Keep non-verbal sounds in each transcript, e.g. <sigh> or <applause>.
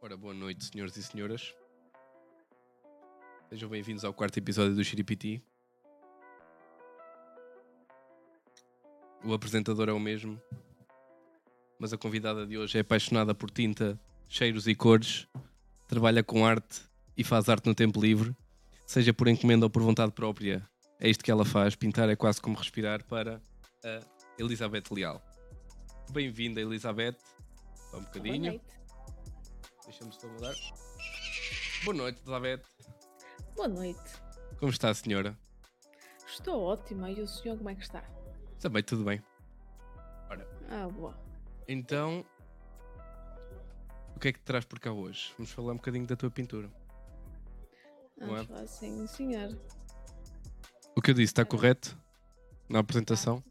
Ora, boa noite, senhores e senhoras. Sejam bem-vindos ao quarto episódio do Chiripiti. O apresentador é o mesmo, mas a convidada de hoje é apaixonada por tinta, cheiros e cores, trabalha com arte e faz arte no tempo livre, seja por encomenda ou por vontade própria. É isto que ela faz, pintar é quase como respirar para a Elizabeth Leal. Bem-vinda, Elizabeth. Só um bocadinho. Boa noite. Deixa-me só mudar. Boa noite, Elizabeth. Boa noite. Como está a senhora? Estou ótima. E o senhor como é que está? Também tudo bem. Ah, boa. Então, o que é que te traz por cá hoje? Vamos falar um bocadinho da tua pintura. Não é? Vamos falar assim, senhor. O que eu disse está correto? Na apresentação?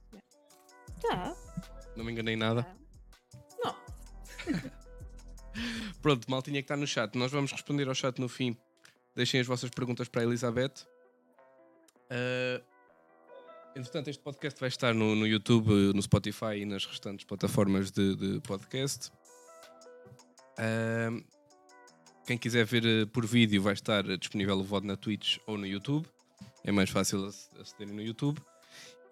Tá. Não me enganei nada? tá. Não. <laughs> Pronto, mal tinha que estar no chat. Nós vamos responder ao chat no fim. Deixem as vossas perguntas para a Elizabeth. Uh, entretanto, este podcast vai estar no, no YouTube, no Spotify e nas restantes plataformas de, de podcast. Uh, quem quiser ver uh, por vídeo vai estar disponível o VOD na Twitch ou no YouTube. É mais fácil ac- acederem no YouTube.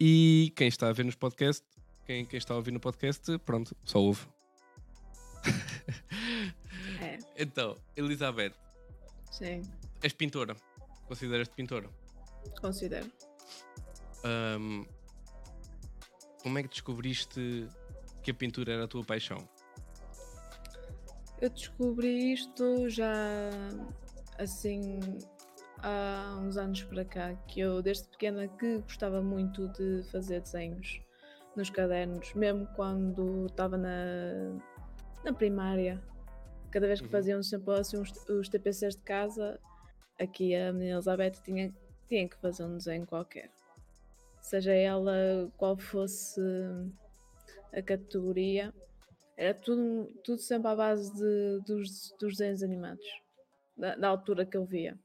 E quem está a ver nos podcasts, quem, quem está a ouvir no podcast, pronto, só ouve. Então, Elizabeth, sim. és pintora. Consideras-te pintora? Considero. Ahm, como é que descobriste que a pintura era a tua paixão? Eu descobri isto já assim há uns anos para cá, que eu desde pequena que gostava muito de fazer desenhos nos cadernos, mesmo quando estava na, na primária. Cada vez que Uhum. faziam sempre assim, os, os TPCs de casa, aqui a menina Elizabeth tinha, tinha que fazer um desenho qualquer. Seja ela qual fosse a categoria, era tudo, tudo sempre à base de, dos, dos desenhos animados, da, da altura que eu via.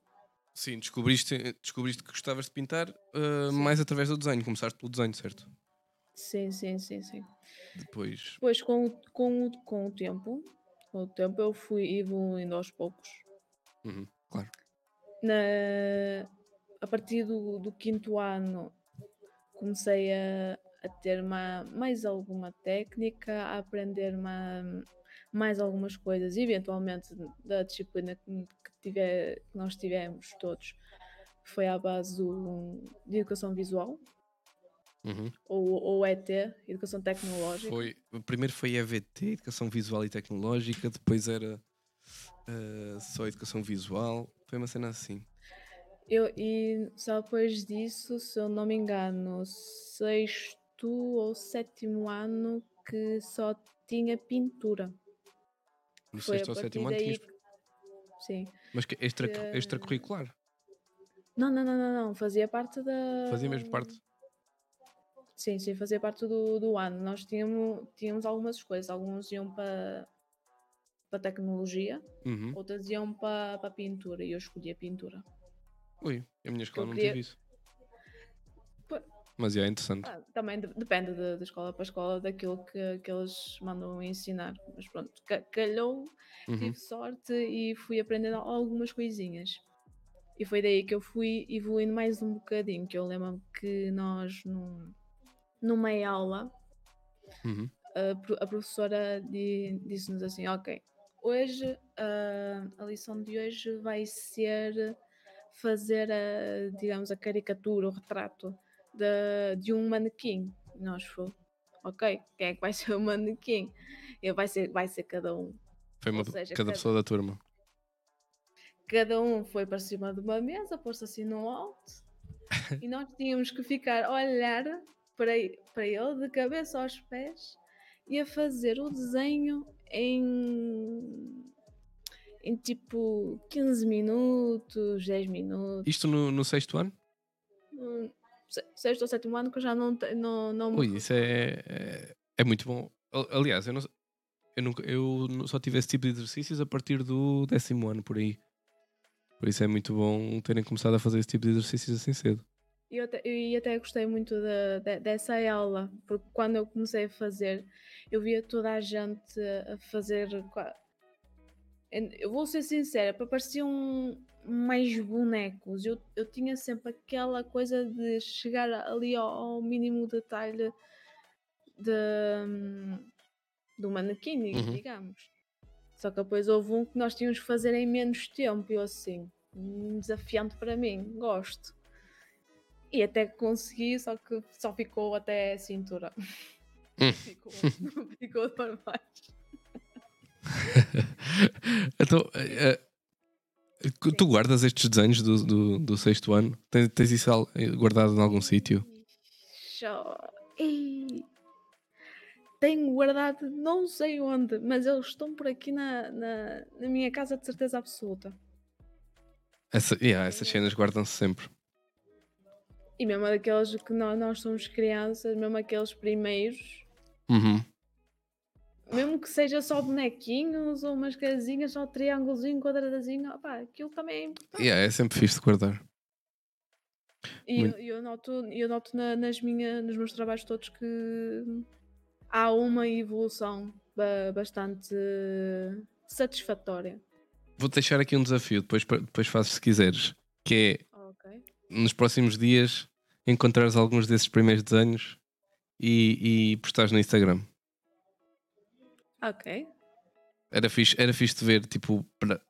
Sim, descobriste, descobriste que gostavas de pintar Sim. mais através do desenho. Começaste pelo desenho, certo? Sim, sim, sim, sim. Depois. Depois, com, com, com o tempo, com o tempo, eu fui evoluindo aos poucos. Uhum, claro. Na, a partir do, do quinto ano, comecei a, a ter ma- mais alguma técnica, a aprender ma- mais algumas coisas, eventualmente da disciplina que, que tiver, que nós tivemos todos, foi à base do, de educação visual, Uhum. ou, ou ET, educação tecnológica. Foi, primeiro foi EVT, Educação Visual e Tecnológica, depois era ah, só Educação Visual. Foi uma cena assim. Eu, e só depois disso, se eu não me engano, sexto ou sétimo ano que só tinha pintura. No Foi sexto ou sétimo ano tinhas. que- Sim. Mas que extra, que- extracurricular. Não, não, não, não, não. Fazia parte da. Fazia mesmo parte. Sim, sim, fazia parte do, do ano. Nós tínhamos, tínhamos algumas coisas. Alguns iam para para tecnologia, Uhum. outras iam para para pintura e eu escolhi a pintura. Ui, a minha escola Eu não queria- teve isso. Pô- Mas é interessante. Ah, também de- depende de, de escola para escola daquilo que, que eles mandam ensinar. Mas pronto, ca- calhou, Uhum. tive sorte e fui aprendendo algumas coisinhas. E foi daí que eu fui evoluindo mais um bocadinho. Que eu lembro que nós, num, numa aula, Uhum. a, a professora di- disse-nos assim: Ok, hoje a lição de hoje vai ser fazer a, digamos, a caricatura, o retrato de, de um manequim. E nós fomos, ok, quem é que vai <laughs> ser o manequim? E vai ser, vai ser cada um. Foi uma, seja, cada cada- pessoa da turma. Cada um foi para cima de uma mesa, pôs-se assim no alto, <laughs> e nós tínhamos que ficar a olhar para, para ele de cabeça aos pés e a fazer o desenho em, em tipo 15 minutos, 10 minutos, Isto no, no sexto ano? Se- sexto ou sétimo ano que eu já não, não, não me Ui, isso é, é, é muito bom. Al- Aliás, eu, não, eu, nunca, eu só tive esse tipo de exercícios a partir do décimo ano, por aí. Por isso é muito bom terem começado a fazer esse tipo de exercícios assim cedo. E eu até, e até gostei muito da- de- dessa aula, porque quando eu comecei a fazer, eu via toda a gente a fazer Eu vou ser sincera, para pareciam mais bonecos. Eu, eu tinha sempre aquela coisa de chegar ali ao, ao mínimo detalhe de, hum, do manequim, Uhum. digamos. Só que depois houve um que nós tínhamos que fazer em menos tempo. E eu assim, um desafiante para mim, gosto. E até consegui, só que só ficou até a cintura. Hum. <laughs> Ficou, <laughs> ficou para baixo. <laughs> então, eh, tu guardas estes desenhos do, do, do sexto ano? Tens, tens isso eh, guardado em algum sítio? Tenho guardado não sei onde, mas eles estão por aqui na, na, na minha casa de certeza absoluta. Essa, yeah, essas cenas guardam-se sempre. E mesmo daqueles que nós, nós somos crianças, mesmo aqueles primeiros, Uhum. mesmo que seja só bonequinhos ou umas casinhas, só triângulozinho, quadradazinho, opá, aquilo também é. Yeah, é sempre fixe de guardar. E eu, eu noto, eu noto na- nas minha, nos meus trabalhos todos que há uma evolução ba- bastante satisfatória. Vou deixar aqui um desafio, depois, depois fazes se quiseres. Que é Ok. nos próximos dias encontrares alguns desses primeiros desenhos e, e postares no Instagram. Ok. Era fixe, era fixe de ver, tipo, para,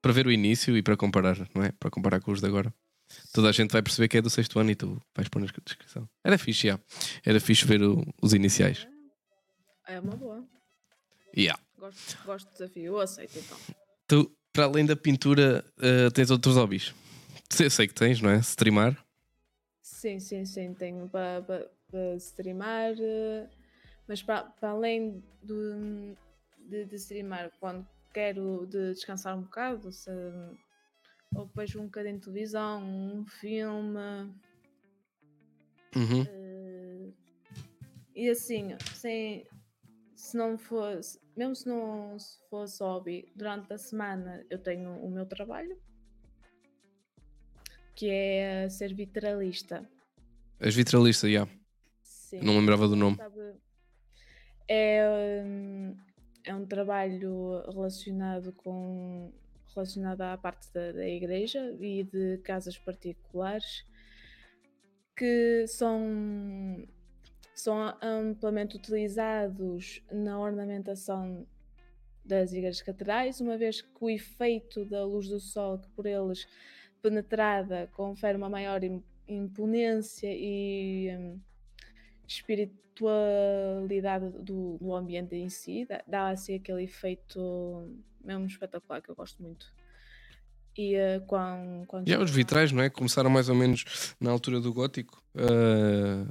para ver o início e para comparar, não é? Para comparar com os de agora. Toda a gente vai perceber que é do sexto ano e tu vais pôr na descrição. Era fixe, já. Era fixe ver o- os iniciais. É uma boa. Yeah. Gosto, gosto do desafio. Eu aceito então. Tu, para além da pintura, eh, tens outros hobbies? Eu sei que tens, não é? Streamar. Sim, sim, sim. Tenho para pa, pa streamar, eh, mas para para além do, de, de streamar, quando quero de descansar um bocado, se, ou vejo um bocadinho de televisão, um filme. Uhum. eh, e assim, sem, se não fosse, mesmo se não se fosse hobby, durante a semana eu tenho o meu trabalho, que é ser vitralista. As vitralistas, já. Sim. Não lembrava do nome. É, hum, é um trabalho relacionado com relacionado à parte da, da igreja e de casas particulares que são são amplamente utilizados na ornamentação das igrejas catedrais, uma vez que o efeito da luz do sol que por eles penetrada confere uma maior im- imponência e hum, espiritualidade do, do ambiente em si, dá, assim aquele efeito mesmo espetacular que eu gosto muito. E quando E há os vitrais, não é? Começaram mais ou menos na altura do gótico. eh,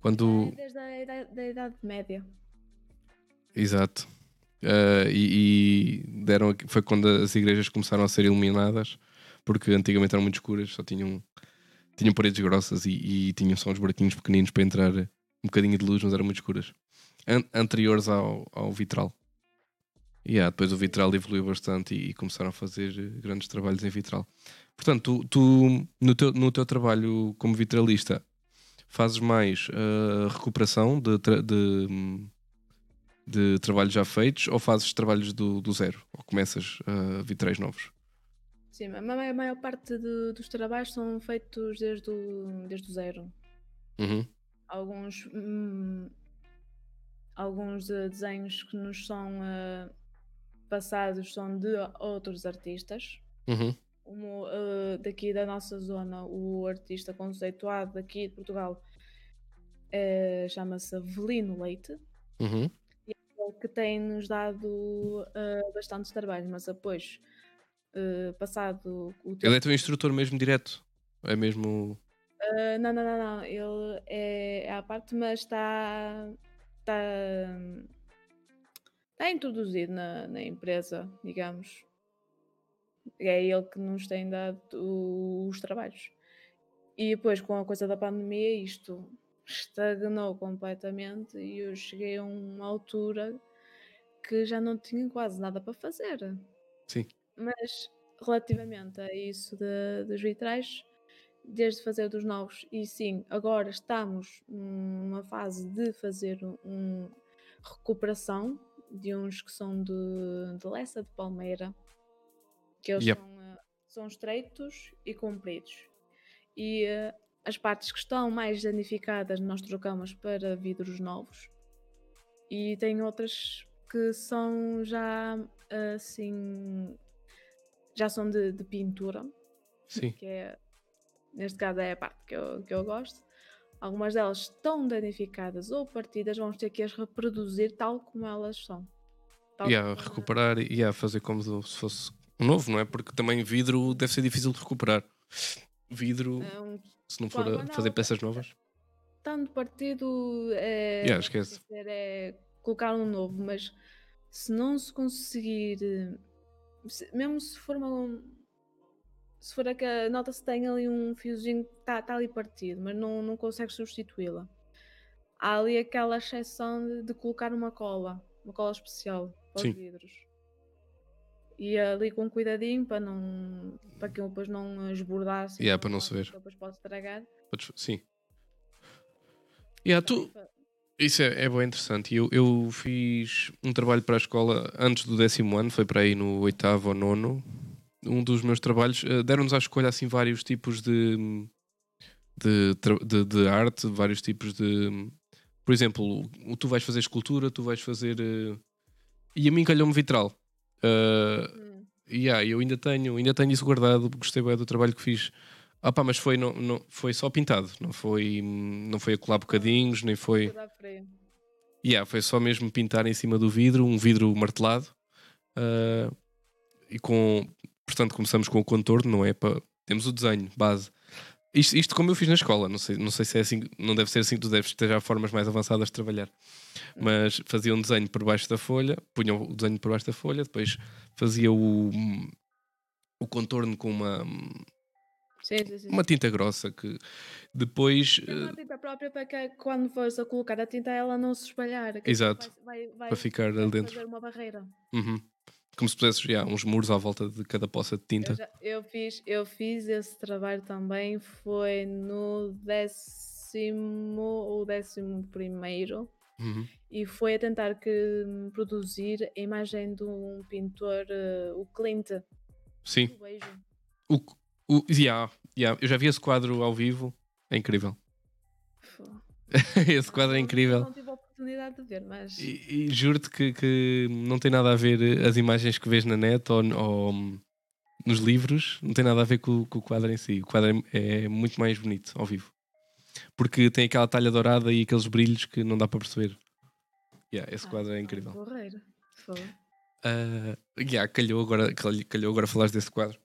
quando. É, desde a idade, da Idade Média. Exato. Eh, e, e deram foi quando as igrejas começaram a ser iluminadas, porque antigamente eram muito escuras, só tinham, tinham paredes grossas e, e tinham só uns buraquinhos pequeninos para entrar um bocadinho de luz, mas eram muito escuras. An- anteriores ao, ao vitral. E yeah, depois o vitral evoluiu bastante e, e começaram a fazer grandes trabalhos em vitral. Portanto, tu, tu, no, teu, no teu trabalho como vitralista fazes mais eh, recuperação de, tra- de, de trabalhos já feitos ou fazes trabalhos do, do zero? Ou começas uh, vitrais novos? Sim, a ma- a maior parte de- dos trabalhos são feitos desde o, desde o zero. Uhum. Alguns, hum, alguns desenhos que nos são eh, passados são de outros artistas. Uhum. Como, eh, daqui da nossa zona, o artista conceituado daqui de Portugal eh, chama-se Avelino Leite. Uhum. ele que tem nos dado uh, bastantes trabalhos, mas depois, uh, passado o tempo. Ele é teu instrutor mesmo direto? É mesmo. Uh, não, não, não, não, ele é, é à parte, mas está. Está. Está introduzido na, na empresa, digamos. É ele que nos tem dado os trabalhos. E depois, com a coisa da pandemia, isto estagnou completamente e eu cheguei a uma altura que já não tinha quase nada para fazer. Sim. Mas relativamente a isso de- dos vitrais, desde fazer dos novos, e sim, agora estamos numa fase de fazer um recuperação de uns que são de, de Lessa de Palmeira, que eles Yep. são, eh, são estreitos e compridos. E eh, as partes que estão mais danificadas nós trocamos para vidros novos. E tem outras que são já assim. Já são de, de pintura, Sim. que é. neste caso é a parte que eu, que eu gosto. Algumas delas estão danificadas ou partidas, vamos ter que as reproduzir tal como elas são. E a recuperar e a fazer como se fosse novo, não é? Porque também vidro deve ser difícil de recuperar. Vidro, é um se não for fazer peças novas. tanto partido é, Yeah, esquece. é colocar um novo, mas se não se conseguir, se- mesmo se for uma. Se for a que nota-se que tem ali um fiozinho que está ali partido, mas não, não consegue substituí-la. Há ali aquela exceção de, de colocar uma cola, uma cola especial para Sim. os vidros. E ali com cuidadinho para não para que depois não esbordasse. Yeah, para não se ver. Depois pode estragar. Sim. Yeah, tu, isso é, é bem interessante. Eu, eu fiz um trabalho para a escola antes do décimo ano, foi para aí no oitavo ou nono. Um dos meus trabalhos eh, deram-nos à escolha assim vários tipos de, de, de, de arte, vários tipos de. Por exemplo, tu vais fazer escultura, tu vais fazer. eh, E a mim calhou-me vitral. Hum. Yeah, eu ainda tenho, ainda tenho isso guardado, gostei bem do trabalho que fiz. Ah pá, mas foi, não, não, foi só pintado, não foi, não foi a colar bocadinhos, nem foi. Yeah, foi só mesmo pintar em cima do vidro, um vidro martelado. ah, e com. Portanto, começamos com o contorno, não é? Temos o desenho, base. Isto, isto como eu fiz na escola, não sei, não sei se é assim, não deve ser assim, tu deves ter já formas mais avançadas de trabalhar. Mas fazia um desenho por baixo da folha, punha o desenho por baixo da folha, depois fazia o, o contorno com uma, Sim, sim, sim. uma tinta grossa que depois eh, uma tinta própria para que quando fores a colocar a tinta ela não se espalhar. Exato. Vai, vai, vai, para ficar ali dentro. fazer uma barreira. Uhum. Como se pusesses já, uns muros à volta de cada poça de tinta. Eu, já- eu fiz, eu fiz esse trabalho também, foi no décimo ou décimo primeiro Uhum. e foi a tentar que hum, produzir a imagem de um pintor, eh, o Clint, Sim. O, o, yeah, yeah. Eu já vi esse quadro ao vivo, é incrível. <laughs> Esse quadro é incrível. Não tive a oportunidade de ver, mas E, e juro-te que, que não tem nada a ver as imagens que vês na net ou, ou, nos livros, não tem nada a ver com, com o quadro em si. O quadro é, é muito mais bonito ao vivo. Porque tem aquela talha dourada e aqueles brilhos que não dá para perceber. Yeah, esse Ah, quadro é incrível. Porreiro. Fô. Ah, yeah, calhou, agora, cal- calhou agora falares desse quadro.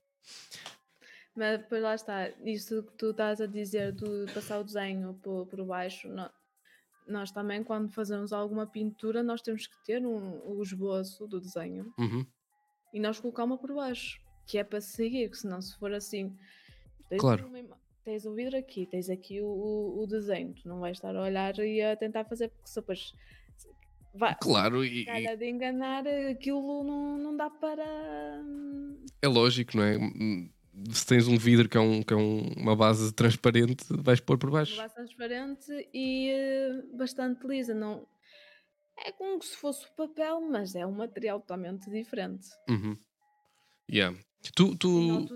Mas depois lá está, isso que tu estás a dizer de passar o desenho por, por baixo, nó- nós também quando fazemos alguma pintura nós temos que ter um, o esboço do desenho Uhum. e nós colocamos por baixo, que é para seguir, que senão se for assim, tens, Claro. uma tens o vidro aqui, tens aqui o, o, o desenho, tu não vais estar a olhar e a tentar fazer, porque se depois vai, Claro, e, calha de enganar, aquilo não, não dá para... é lógico, não é? Se tens um vidro que é, um, que é um- uma base transparente, vais pôr por uma baixo. base transparente e eh, bastante lisa. Não... É como se fosse o papel, mas é um material totalmente diferente. Uhum. Yeah. Tu, tu,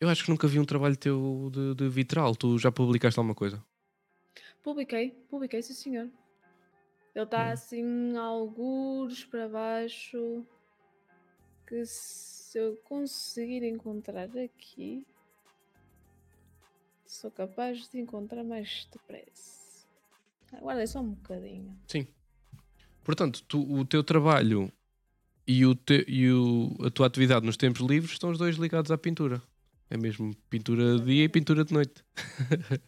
eu acho que nunca vi um trabalho teu de, de vitral. Tu já publicaste alguma coisa? Publiquei, publiquei, sim senhor. Ele está Hum. assim, algures para baixo. Que se eu conseguir encontrar aqui, sou capaz de encontrar mais depressa. Aguardem só um bocadinho. Sim. Portanto, tu, o teu trabalho e, o te, e o, a tua atividade nos tempos livres estão os dois ligados à pintura. É mesmo pintura de dia e pintura de noite. <laughs>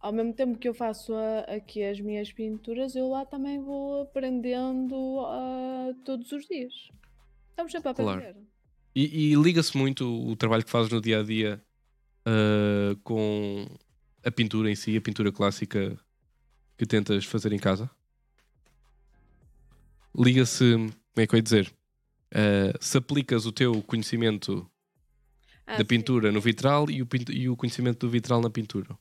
Ao mesmo tempo que eu faço a- aqui as minhas pinturas, eu lá também vou aprendendo ah, todos os dias. Estamos sempre a Claro. E, e liga-se muito o trabalho que fazes no dia a dia ah, com a pintura em si, a pintura clássica que tentas fazer em casa? Liga-se, como é que eu ia dizer? Ah, se aplicas o teu conhecimento Ah, da sim. pintura no vitral e o, e o conhecimento do vitral na pintura.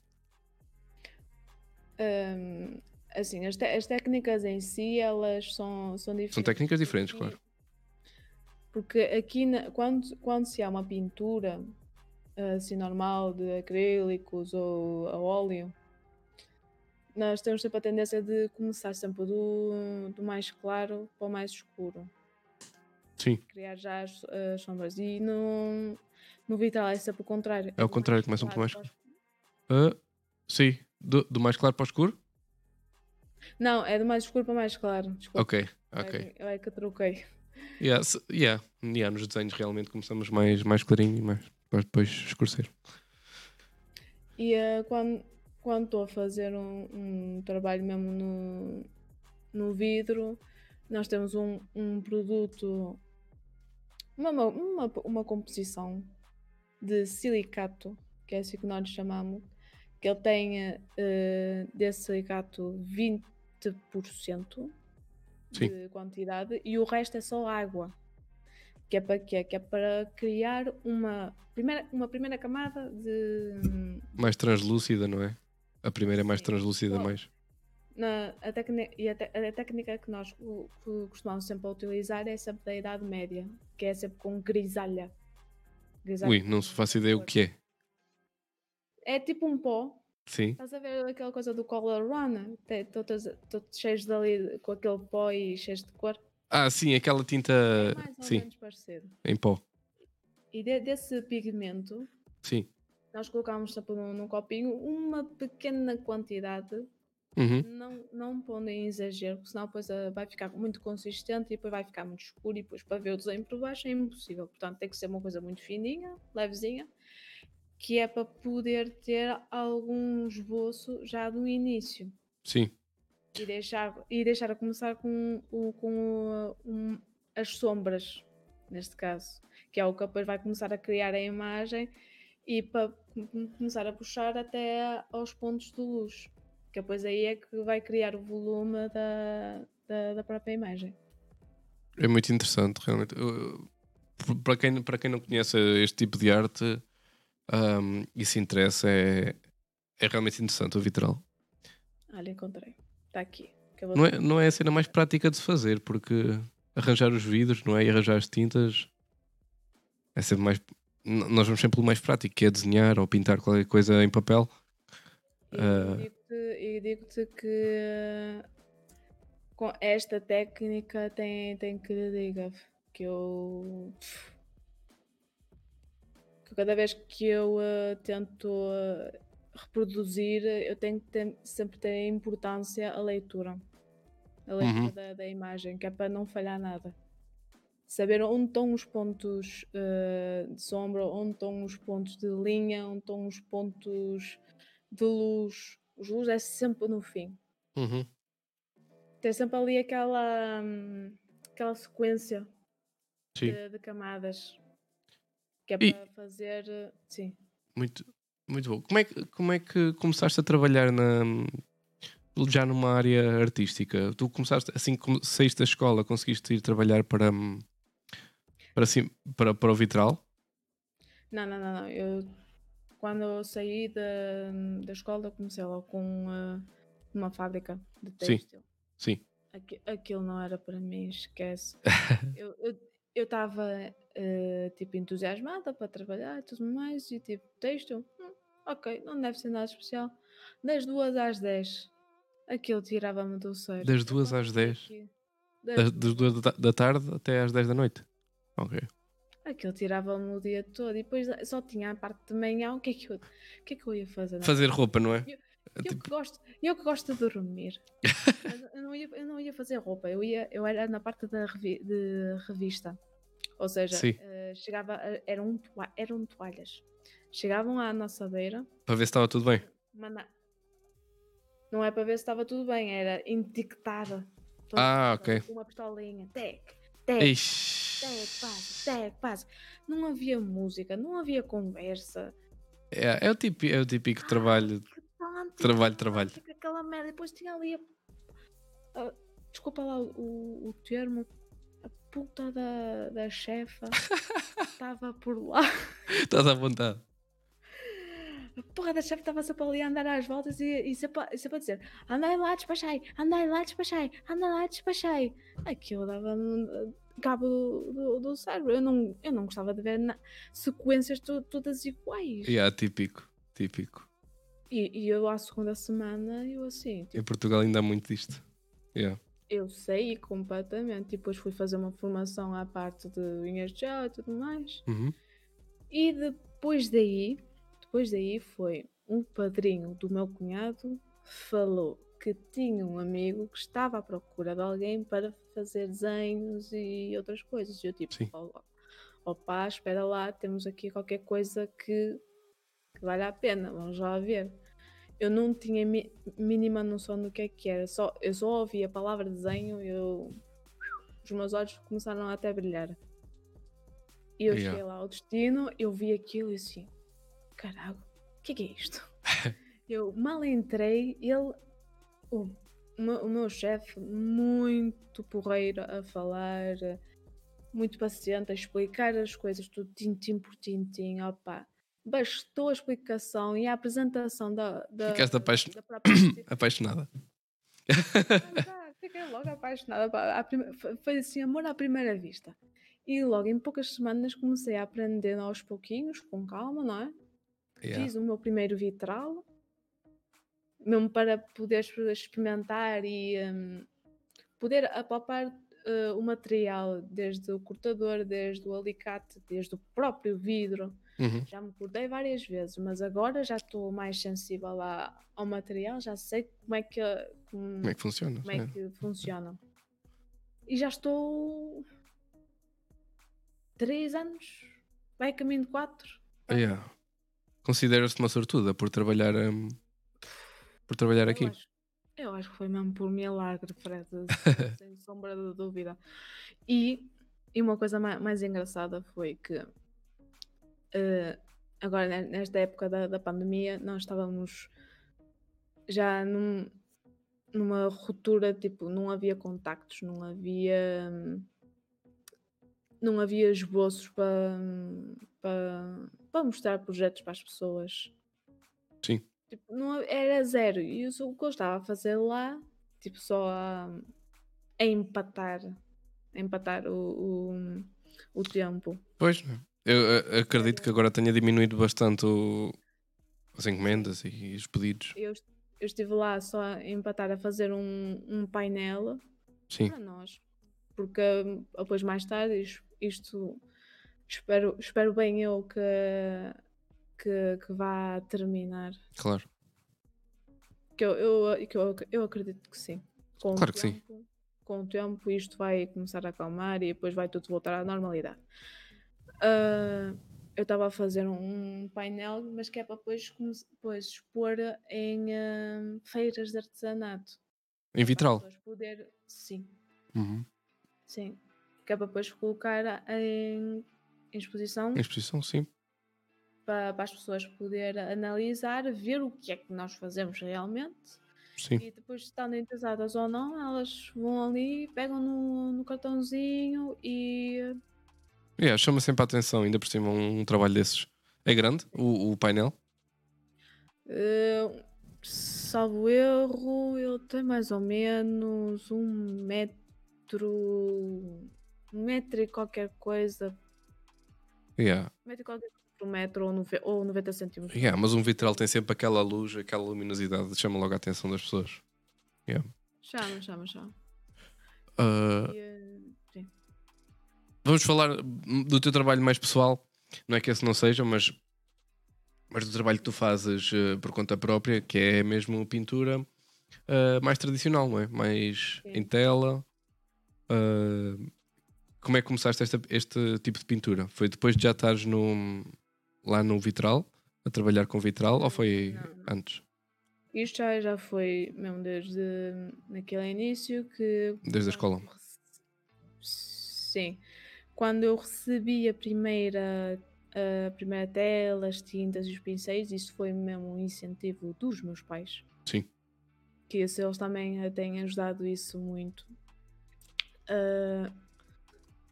Hum, assim, as, as técnicas em si, elas são, são diferentes. São técnicas diferentes, claro. Porque aqui, na- quando, quando se há uma pintura assim normal de acrílicos ou a óleo, nós temos sempre a tendência de começar sempre do, do mais claro para o mais escuro. Sim, Criar já as, as sombras. E no, no vitral é sempre o contrário. É o contrário, começam pelo mais claro para o Ah, sim. Do, do mais claro para o escuro? Não, é do mais escuro para o mais claro. Desculpa. Ok, é ok. Eu é que troquei. Yeah, se- yeah. Yeah, nos desenhos realmente começamos mais, mais clarinho e mais, para depois escurecer. E eh, quando quando estou a fazer um, um trabalho mesmo no, no vidro, nós temos um, um produto, uma, uma, uma, composição de silicato, que é assim que nós chamamos, que ele tem eh, desse silicato 20% Sim. de quantidade e o resto é só água. Que é para quê? Que é para criar uma primeira, uma primeira camada de. Mais translúcida, não é? A primeira é mais Sim. translúcida, Bom, mais. Na, a, técnica, e a, te- a técnica que nós co- costumamos sempre utilizar é sempre da Idade Média, que é sempre com grisalha. Grisalha Ui, não se faço ideia o que é. É tipo um pó. Sim, Estás a ver aquela coisa do Color Run? Todos, todos cheios dali com aquele pó e cheios de cor. Ah, sim, aquela tinta. É mais ou Sim, menos parecido. em pó. E de- desse pigmento, Sim. nós colocamos sempre num, num copinho uma pequena quantidade Uhum. Não, não pondo em exagero, porque senão depois ah, vai ficar muito consistente e depois vai ficar muito escuro e depois para ver o desenho por baixo é impossível. Portanto, tem que ser uma coisa muito fininha, levezinha, que é para poder ter algum esboço já do início Sim. e deixar, e deixar a começar com, o- com um- as sombras, neste caso, que é o que depois vai começar a criar a imagem e para com- começar a puxar até aos pontos de luz, que depois aí é que vai criar o volume da, da, da própria imagem. É muito interessante, realmente. Para quem, para quem não conhece este tipo de arte ahm, e se interessa, é, é realmente interessante o vitral. Olha, encontrei. Está aqui. Não é, não é a cena mais prática de se fazer, porque arranjar os vidros não é? e arranjar as tintas é sempre mais. Nós vamos sempre pelo mais prático, que é desenhar ou pintar qualquer coisa em papel. E Ah. digo-te digo-te que com esta técnica tem, tem que lhe diga que eu que cada vez que eu ah, tento ah, reproduzir eu tenho que ter- sempre ter importância a leitura a leitura Uhum. da, da imagem que é para não falhar nada saber onde estão os pontos ah, de sombra onde estão os pontos de linha onde estão os pontos de luz. Os luz é sempre no fim. Uhum. Tem sempre ali aquela, hum, aquela sequência de, de camadas que é E- para fazer. eh, Sim. muito, muito bom. Como é, que, como é que começaste a trabalhar na, já numa área artística? Tu começaste, assim que saíste da escola, conseguiste ir trabalhar para, hum, para, assim, para, para o vitral? Não, não, não, não. Eu, quando eu saí da, da escola, comecei logo com eh, uma fábrica de Sim. têxtil. Sim. Aqui- aquilo não era para mim, esquece. <laughs> eu eu estava tipo entusiasmada para trabalhar e tudo mais, e tipo, texto, hum, ok, não deve ser nada especial. Das duas às 10, aquilo tirava-me do sério. Das Eu duas quando às cheguei 10? aqui- Das, das duas da, da tarde até às 10 da noite? Ok. Aquilo tirava-me o dia todo e depois só tinha a parte de manhã. O que é que eu, o que é que eu ia fazer? Fazer roupa, não é? Eu Tipo, que gosto, eu que gosto de dormir. <laughs> Eu, não ia, eu não ia fazer roupa, eu, ia, eu era na parte da revi- de revista. Ou seja, eh, chegava, a- eram, toa- eram toalhas. Chegavam à nossa beira, para ver se estava tudo bem. manda- não é para ver se estava tudo bem, era etiquetada. Ah, ok. Uma pistolinha, tec, tec, Ixi. tec, passa, tec, passa. Não havia música, não havia conversa. É, é, o típico, é o típico trabalho. Tão Trabalho, trabalho. Aquela merda. Depois tinha ali a. a- desculpa lá o, o, termo. A puta da, da chefa <laughs> estava por lá. Estás à vontade. a porra da chefe estava sempre ali a andar às voltas e, e sempre, e sempre a dizer: andai lá, despachai, andai lá, despachai, andai lá, despachai. Aquilo dava-me cabo do, do, do cérebro. Eu não, eu não gostava de ver na, sequências to, todas iguais. Yeah, típico, típico. E, e eu à segunda semana, eu assim. Tipo, em Portugal ainda há muito disto. Yeah. Eu sei completamente. E depois fui fazer uma formação à parte de unhas de gel e tudo mais. Uhum. E depois daí, depois daí foi um padrinho do meu cunhado falou que tinha um amigo que estava à procura de alguém para fazer desenhos e outras coisas. E eu tipo, Sim. opá, espera lá, temos aqui qualquer coisa que, que vale a pena, vamos lá ver. Eu não tinha mi mínima noção do que é que era, só, eu só ouvi a palavra desenho e eu, os meus olhos começaram até a brilhar. E eu Yeah. cheguei lá ao destino, eu vi aquilo e assim, caralho, o que é que é isto? <laughs> eu mal entrei, ele, o, o meu, chefe, muito porreiro a falar, muito paciente a explicar as coisas, tudo tintim por tintim, opá. Bastou a explicação e a apresentação da, da, Ficaste apaixon- da própria <coughs> Apaixonada. ah, Fiquei logo apaixonada. foi- assim, amor à primeira vista. E logo em poucas semanas comecei a aprender aos pouquinhos, com calma, não é? Yeah. Fiz o meu primeiro vitral, mesmo para poder exper- experimentar e hum, poder apalpar uh, o material, desde o cortador, desde o alicate, desde o próprio vidro. Uhum. Já me cortei várias vezes, mas agora já estou mais sensível à- ao material, já sei como é que, como, Como é que funciona? como é que funciona. E já estou três anos, vai a caminho de quatro. Ah, yeah. Consideras-te uma sortuda por trabalhar hum, por trabalhar aqui? Eu acho, eu acho que foi mesmo por milagre, Fred, sem <laughs> sombra de dúvida. E, e uma coisa mais, mais engraçada foi que eh, agora ne- nesta época da, da pandemia nós estávamos já num- numa ruptura, tipo, não havia contactos, não havia não havia esboços para, para, para mostrar projetos para as pessoas. Sim. Tipo, não, era zero. E isso, o que eu estava a fazer lá, tipo, só a, a empatar, a empatar o, o, o tempo. Pois, eu eh, acredito que agora tenha diminuído bastante o- as encomendas e os pedidos. Eu, eu estive lá só a empatar a fazer um, um painel Sim, para nós. Porque hum, depois mais tarde is- isto espero, espero bem eu que, que, que vá terminar. claro. Que eu, eu, que eu, eu acredito que sim. Com Claro que sim. tempo, Com o tempo isto vai começar a acalmar e depois vai tudo voltar à normalidade. Ah, eu estava a fazer um painel, mas que é para depois, depois expor em ah, feiras de artesanato. Em vitral. Para poder, sim, Uhum. sim. Que é para depois colocar em, em exposição Em exposição, sim. para, para as pessoas poder analisar, ver o que é que nós fazemos realmente Sim. e depois estando interessadas ou não, elas vão ali, pegam no, no cartãozinho e Yeah, chama sempre a atenção, ainda por cima um, trabalho desses. É grande o, o painel? eh, salvo erro, ele tem mais ou menos um metro, um metro e qualquer coisa, Yeah. um metro e qualquer coisa por metro ou, nove, ou 90 centímetros. Yeah, mas um vitral tem sempre aquela luz, aquela luminosidade, chama logo a atenção das pessoas. Chama, chama, chama. Ah, E, eh. Vamos falar do teu trabalho mais pessoal. Não é que esse não seja, mas, mas do trabalho que tu fazes eh, por conta própria, que é mesmo pintura ah, mais tradicional, não é? Mais Sim. em tela. Ah, como é que começaste esta- este tipo de pintura? Foi depois de já estares no, lá no vitral, a trabalhar com vitral, ou foi Não, não. antes? Isto já, já foi mesmo desde naquele início que. Desde a escola? Sim. Quando eu recebi a primeira, a primeira tela, as tintas e os pincéis, isso foi mesmo um incentivo dos meus pais. Sim. Que eles também têm ajudado isso muito. Ah,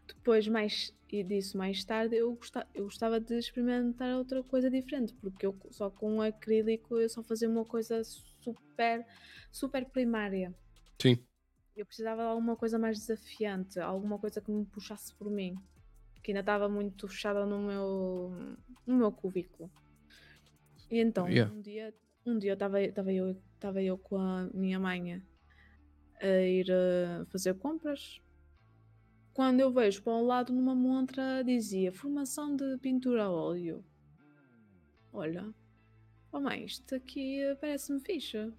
depois, mais e disso mais tarde, eu gostava, eu gostava de experimentar outra coisa diferente, porque eu só com acrílico eu só fazia uma coisa super, super primária. Sim. Eu precisava de alguma coisa mais desafiante, alguma coisa que me puxasse por mim, que ainda estava muito fechada no meu, no meu cubículo. E então, Yeah. um dia, um dia estava eu, estava eu com a minha mãe a ir eh, fazer compras. Quando eu vejo para o lado numa montra dizia formação de pintura a óleo. Olha, oh mãe, isto aqui eh, parece-me fixe.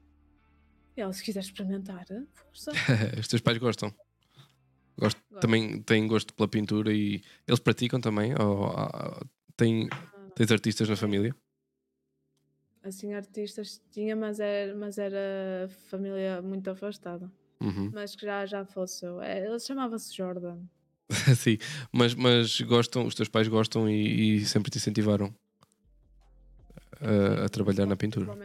Ela, se quiser experimentar, eh, força. <laughs> Os teus pais gostam? Gosto, Gosto. também têm gosto pela pintura e eles praticam também? Ou, ah, têm, tens artistas na família? Assim, artistas tinha, mas era, mas era família muito afastada. Uhum. Mas que já, já faleceu. É, ele chamava-se Jordan. <laughs> Sim, mas, mas gostam, os teus pais gostam e, e sempre te incentivaram a, a trabalhar na pintura.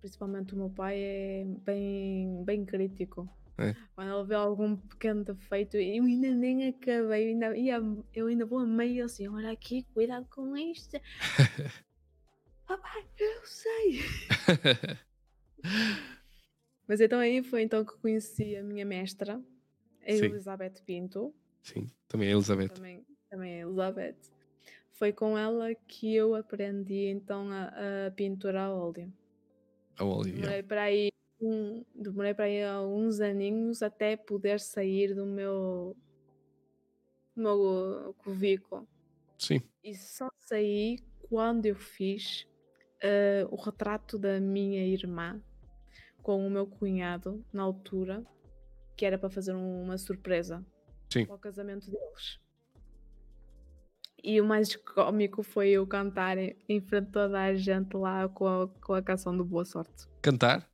Principalmente, o meu pai é bem, bem crítico. É. Quando ele vê algum pequeno defeito, eu ainda nem acabei, eu ainda, eu ainda vou a meio assim, olha aqui, cuidado com isto. <laughs> Papai, eu sei. Mas então aí foi então que conheci a minha mestra, a Sim. Elizabeth Pinto, Sim, também é a Elizabeth. também, também a Elizabeth. Foi com ela que eu aprendi então a, a pintura a óleo. Demorei para aí, um, demorei para aí alguns aninhos até poder sair do meu, do meu cubículo. Sim, E só saí quando eu fiz eh, o retrato da minha irmã com o meu cunhado na altura, que era para fazer um- uma surpresa Sim. para o casamento deles. E o mais cómico foi eu cantar em frente de toda a gente lá com a, com a canção do Boa Sorte. cantar,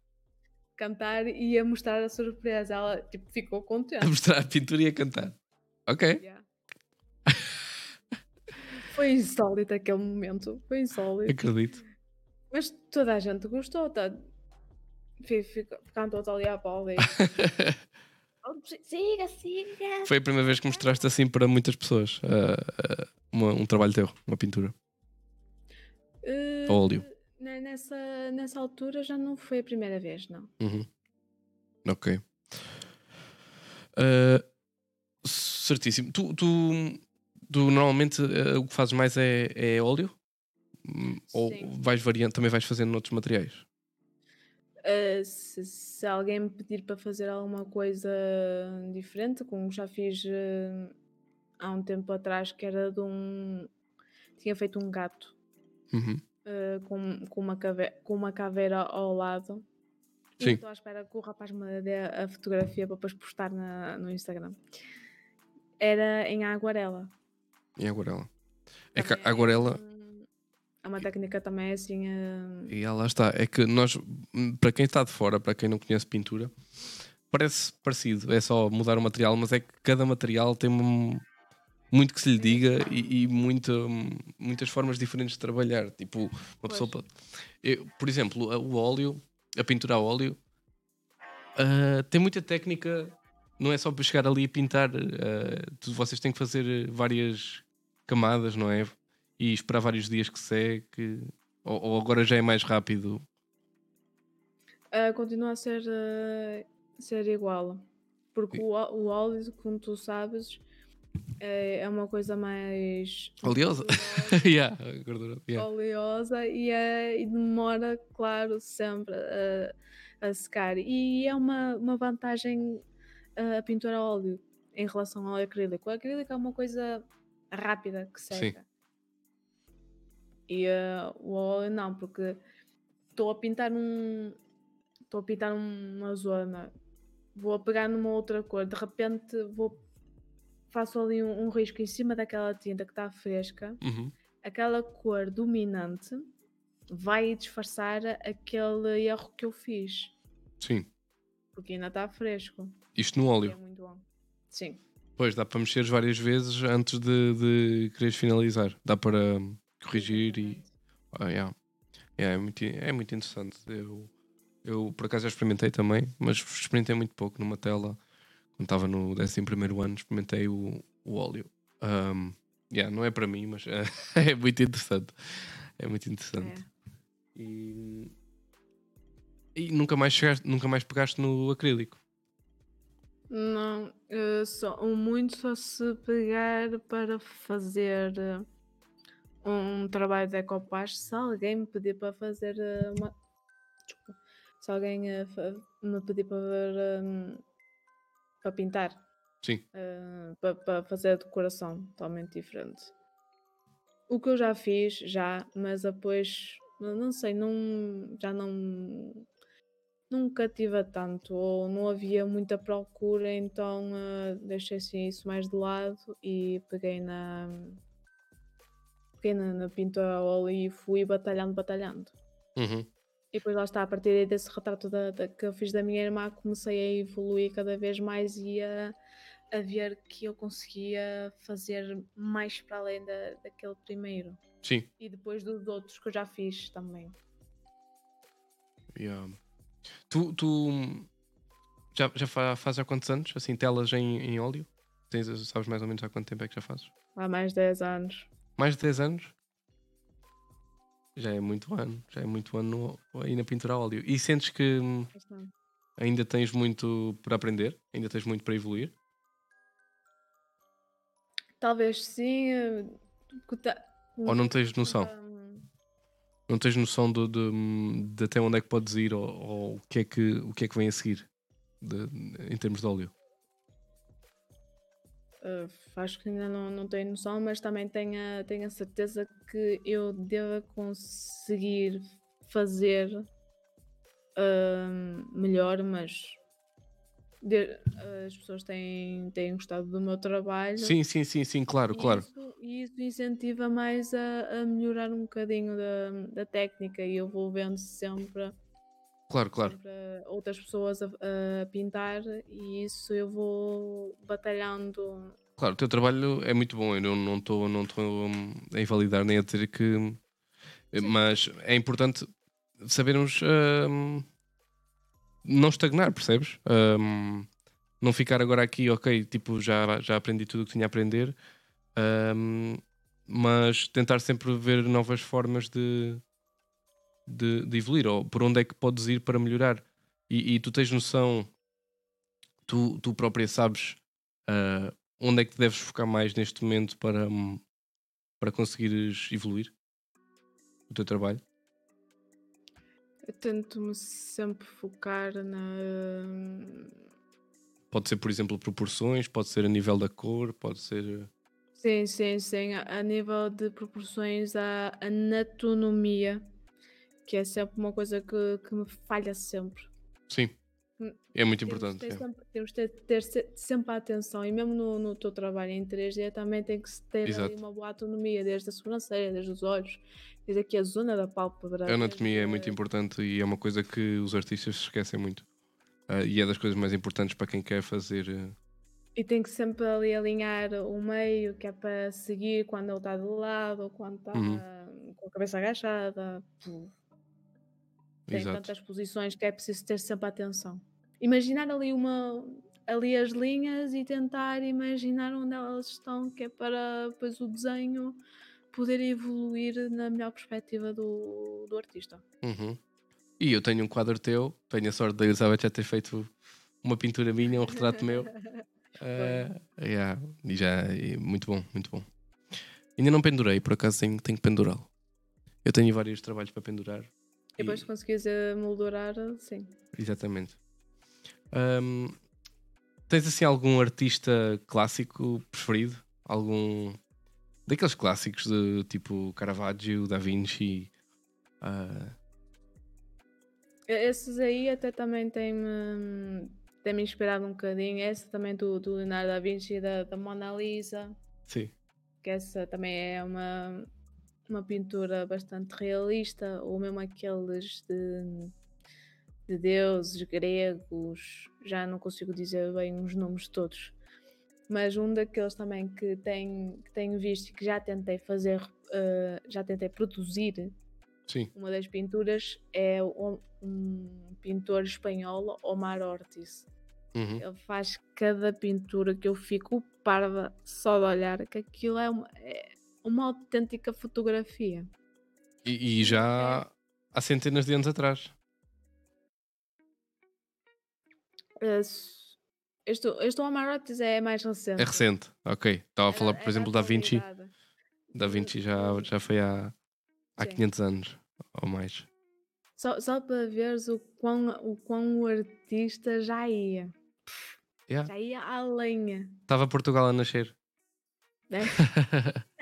Cantar e a mostrar a surpresa. Ela tipo, ficou a contente. mostrar a pintura e a cantar. Ok, Yeah. Foi insólito aquele momento. Foi insólito. acredito. Mas toda a gente gostou. Tá? Fi- fica- Cantou-te ali à bola e. <laughs> "Oh, Siga, siga! Foi a primeira vez que mostraste assim para muitas pessoas ah, uma- um trabalho teu, uma pintura. A óleo. ne- Nessa, nessa altura já não foi a primeira vez, não. Uhum. Ok. Ah, certíssimo. Tu, tu, tu normalmente ah, o que fazes mais é, é óleo? Hum, Ou Sim. vais variando, também vais fazendo noutros materiais? Uh, se, se alguém me pedir para fazer alguma coisa diferente, como já fiz uh, há um tempo atrás, que era de um. Tinha feito um gato Uhum. uh, com, com, uma cave, com uma caveira ao lado. E Sim. estou à espera que o rapaz me dê a fotografia para depois postar na, no Instagram. Era em aguarela. Em aguarela. É que aguarela. um- É uma técnica também assim. uh, E ah, lá está. É que nós, para quem está de fora, para quem não conhece pintura, parece parecido. É só mudar o material, mas é que cada material tem muito que se lhe diga e, e muita, muitas formas diferentes de trabalhar. Tipo, uma pessoa. pode- Eu, por exemplo, o óleo, a pintura a óleo, ah, tem muita técnica. Não é só para chegar ali e pintar. tu- vocês têm que fazer várias camadas, não é? E esperar vários dias que seque. Ou, ou agora já é mais rápido? Uh, continua a ser, uh, ser igual. Porque o, o óleo, como tu sabes, é, é uma coisa mais Oleosa? <laughs> yeah, gordura. Yeah. oleosa e, é, e demora, claro, sempre a, a secar. E é uma, uma vantagem uh, a pintura a óleo em relação ao acrílico. O acrílico é uma coisa rápida que seca. E uh, o óleo não, porque estou a pintar um. Estou a pintar uma zona, vou a pegar numa outra cor, de repente vou faço ali um, um risco em cima daquela tinta que está fresca, Uhum. aquela cor dominante vai disfarçar aquele erro que eu fiz, Sim. porque ainda está fresco. Isto no E é óleo. muito bom. Sim. Pois, dá para mexer várias vezes antes de, de quereres finalizar. Dá para corrigir e. Ah, yeah. Yeah, é, muito, é muito interessante. Eu, eu, por acaso, já experimentei também, mas experimentei muito pouco numa tela. Quando estava no 11 ano, experimentei o, o óleo. Um, yeah, não é para mim, mas é, <laughs> é muito interessante. É muito interessante. É. E, e nunca, mais chegaste, nunca mais pegaste no acrílico. Não, só, muito só se pegar para fazer um trabalho de decopagem, se alguém me pedir para fazer eh, uma. Desculpa. Se alguém eh, me pedir para, ver, hum, para pintar, Sim. eh, para, para fazer a decoração totalmente diferente. O que eu já fiz, já, mas depois, não sei, não, já não, não me cativa tanto, ou não havia muita procura, então eh, deixei assim isso mais de lado e peguei na, peguei na, pintura a óleo e fui batalhando, batalhando. Uhum. E depois lá está, a partir desse retrato da, da- que eu fiz da minha irmã, comecei a evoluir cada vez mais e a, a ver que eu conseguia fazer mais para além da, daquele primeiro. Sim. E depois dos outros que eu já fiz também. Yeah. Tu, tu já, já fa- fazes há quantos anos? Assim, telas em, em óleo? Tens, sabes mais ou menos há quanto tempo é que já fazes? Há mais de 10 anos. Mais de 10 anos? Já é muito ano. Já é muito ano aí na pintura a óleo. E sentes que hum, ainda tens muito para aprender? Ainda tens muito para evoluir? Talvez sim. eh, Ou não tens noção? hum, Não tens noção de, de, de até onde é que podes ir ou, ou o, que é que, o que é que vem a seguir de- em termos de óleo? Uh, acho que ainda não, não tenho noção, mas também tenho a, tenho a certeza que eu devo conseguir fazer um, melhor, mas de- as pessoas têm, têm gostado do meu trabalho. Sim, sim, sim, sim, claro, e claro. Isso, e isso incentiva mais a, a melhorar um bocadinho da, da técnica e eu vou vendo sempre Claro, claro. outras pessoas a, a pintar e isso eu vou batalhando. Claro, o teu trabalho é muito bom. Eu não não estou não estou hum, a invalidar nem a dizer que. Mas é importante sabermos hum, não estagnar, percebes? Hum, não ficar agora aqui, ok, tipo, já, já aprendi tudo o que tinha a aprender, hum, mas tentar sempre ver novas formas de, de, de evoluir ou por onde é que podes ir para melhorar. E, e tu tens noção, tu, tu própria sabes ah, onde é que deves focar mais neste momento para, para conseguires evoluir o teu trabalho? Eu tento-me sempre focar na. Pode ser, por exemplo, proporções, pode ser a nível da cor, pode ser. Sim, sim, sim. A nível de proporções, a anatomia, que é sempre uma coisa que, que me falha sempre. Sim, Hum, é muito Temos importante. ter é. sempre, temos de ter, ter se- sempre a atenção, e mesmo no, no teu trabalho em 3D também tem que se ter uma boa autonomia, desde a sobrancelha, desde os olhos, desde aqui a zona da pálpebra. A anatomia é muito importante e é uma coisa que os artistas se esquecem muito. Ah, e é das coisas mais importantes para quem quer fazer. eh, E tem que sempre ali alinhar o meio, que é para seguir quando ele está de lado ou quando está Uhum. com a cabeça agachada. Tem Exato. tantas posições que é preciso ter sempre atenção. Imaginar ali uma ali as linhas e tentar imaginar onde elas estão, que é para depois o desenho poder evoluir na melhor perspectiva do, do artista. Uhum. E eu tenho um quadro teu, tenho a sorte da Elizabeth já ter feito uma pintura minha, um retrato meu. Ah, <laughs> yeah, e já, e muito bom, muito bom. Ainda não pendurei, por acaso tenho, tenho que pendurá-lo. Eu tenho vários trabalhos para pendurar. E depois se conseguires moldurar, sim. Exatamente. Ahm, tens assim algum artista clássico preferido? Algum daqueles clássicos de tipo Caravaggio, Da Vinci? ah, Esses aí até também têm-me têm-me inspirado um bocadinho. Essa também do, do Leonardo da Vinci e da, da Mona Lisa. sim, que essa também é uma, uma pintura bastante realista, ou mesmo aqueles de, de deuses gregos, já não consigo dizer bem os nomes todos, mas um daqueles também que, tem, que tenho visto e que já tentei fazer, eh, já tentei produzir sim. uma das pinturas é o- um pintor espanhol, Omar Ortiz. Uhum. Ele faz cada pintura que eu fico parva só de olhar, que aquilo é uma, é uma autêntica fotografia. E, e já há centenas de anos atrás. Eh, Este, este Omar Ortiz é mais recente. É recente, ok. Estava a É falar, por é exemplo, da Vinci. Da Vinci já, já foi há, há Sim. 500 anos ou mais. Só, só para veres o quão, o quão o artista já ia. Yeah. Já ia à lenha. Estava Portugal a nascer. Né? <laughs>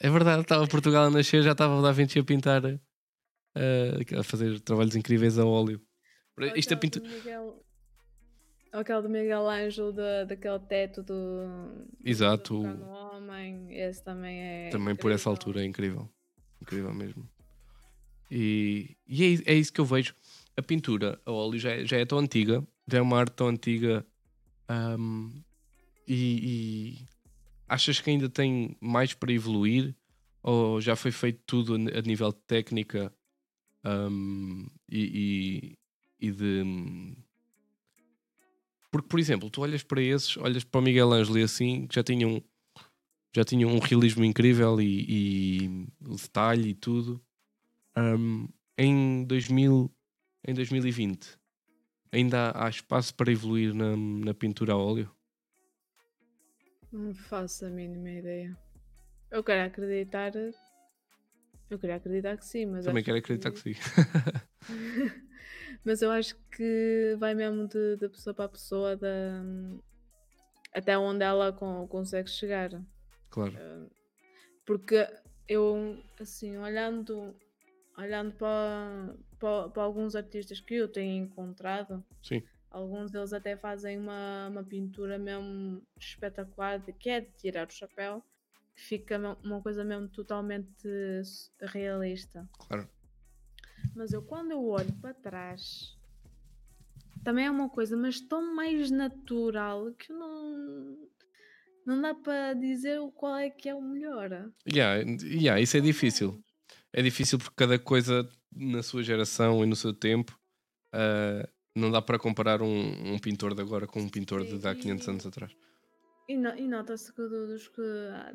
É verdade, estava Portugal a nascer, já estava o Da Vinci a pintar, eh, a fazer trabalhos incríveis a óleo. Ou Isto é aquela pintura. do Miguel, ou aquela do Miguel Ângelo, da, daquele teto do. Exato, do Homem. Esse também é. Também por essa incrível. altura é incrível. Incrível mesmo. E, e é, é isso que eu vejo. A pintura a óleo já é, já é tão antiga, já é uma arte tão antiga. e, e achas que ainda tem mais para evoluir? Ou já foi feito tudo a nível de técnica ahm, e, e, e de. Porque, por exemplo, tu olhas para esses, olhas para o Miguel Ângelo e assim, que já tinham já tinha um realismo incrível e, e o detalhe e tudo. Um, em, 2000, em 2020, ainda há, há espaço para evoluir na, na pintura a óleo? Não faço a mínima ideia. Eu quero acreditar. Eu quero acreditar que sim, mas. Também quero acreditar que sim. <laughs> mas eu acho que vai mesmo de, de pessoa para pessoa, da, até onde ela con- consegue chegar. claro. Porque eu, assim, olhando, olhando para, para, para alguns artistas que eu tenho encontrado, Sim. Alguns deles até fazem uma, uma pintura mesmo espetacular, de, que é de tirar o chapéu, que fica uma coisa mesmo totalmente realista. Claro. Mas eu, quando eu olho para trás, também é uma coisa, mas tão mais natural que eu não. Não dá para dizer qual é que é o melhor. Yeah, yeah, isso é difícil. É difícil porque cada coisa na sua geração e no seu tempo ah, não dá para comparar um, um pintor de agora com um pintor de Sim, há 500 e- anos atrás. E, no- e nota-se que do- dos que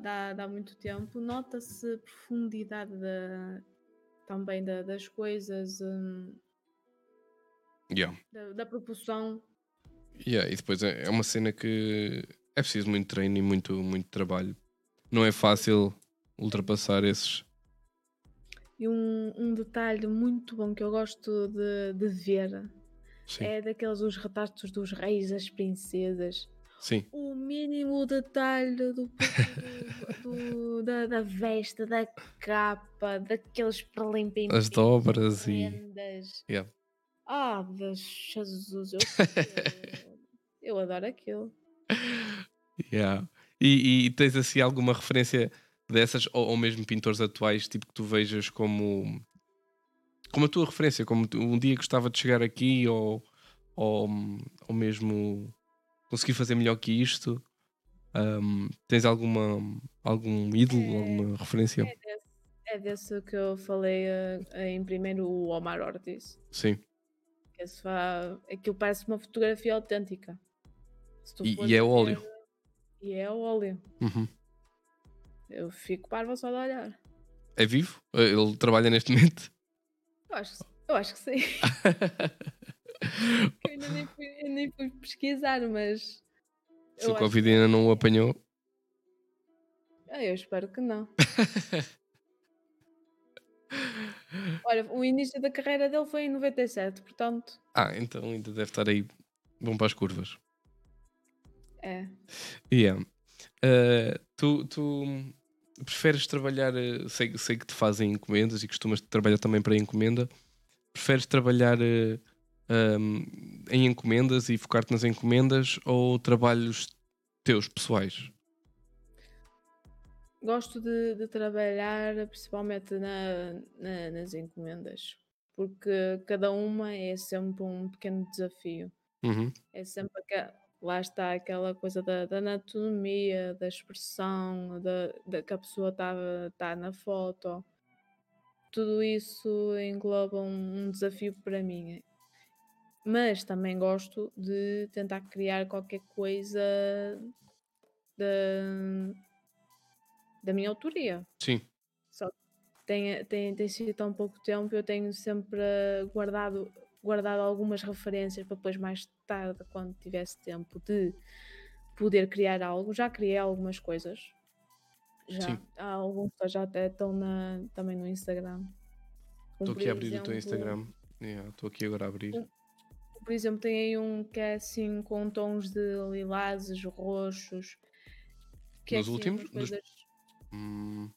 dá, dá muito tempo, nota-se profundidade da, também da- das coisas, hum, Yeah. da, da proporção. Yeah, e depois é é uma cena que é preciso muito treino e muito, muito trabalho. Não é fácil ultrapassar esses. E um, um detalhe muito bom que eu gosto de, de ver Sim, é daqueles os retratos dos reis, das princesas. sim. O mínimo detalhe do, <laughs> do- do- da, da vesta, da capa, daqueles prelimpim As dobras e. Yeah. Ah, Deus, Jesus, eu, eu, <laughs> eu adoro aquilo. Yeah. E, e tens assim alguma referência dessas, ou, ou mesmo pintores atuais, tipo que tu vejas como, como a tua referência, como tu- um dia gostava de chegar aqui, ou, ou, ou mesmo conseguir fazer melhor que isto? Um, tens alguma algum ídolo, É. alguma referência? É desse, é desse que eu falei eh, em primeiro, o Omar Ortiz. Sim. Esse. Aquilo parece uma fotografia autêntica. E- e é ver- óleo. E é óleo. Uhum. Eu fico parva só de olhar. É vivo? Ele trabalha neste momento? Eu acho, eu acho que sim. <laughs> Eu ainda nem fui, eu nem fui pesquisar, mas. Se o Covid que- ainda não o apanhou. Ah, eu espero que não. <laughs> Olha, o início da carreira dele foi em 97, portanto, Ah, então ainda deve estar aí bom para as curvas. é. Yeah. Uh, tu, tu preferes trabalhar, uh, sei, sei que te fazem encomendas e costumas trabalhar também para encomenda. Preferes trabalhar um, em encomendas e focar-te nas encomendas ou trabalhos teus, pessoais? Gosto de, de trabalhar principalmente na, na- nas encomendas, porque cada uma é sempre um pequeno desafio. Uhum. É sempre aqua- lá está aquela coisa da, da anatomia, da expressão, da, da que a pessoa está tá na foto. Tudo isso engloba um, um desafio para mim. Mas também gosto de tentar criar qualquer coisa da, da minha autoria. Sim. Só tem, tem, tem sido tão pouco tempo, eu tenho sempre guardado, guardado algumas referências para depois, mais tarde, quando tivesse tempo de poder criar algo. Já criei algumas coisas. Já. Sim. Há alguns que já até estão na, também no Instagram. Estou aqui a abrir o teu exemplo- Instagram. Yeah, Estou aqui agora a abrir. Um- Por exemplo, tem aí um que é assim com tons de lilazes, roxos. Que Dos é, assim, últimos? umas Dos- coisas- Hum,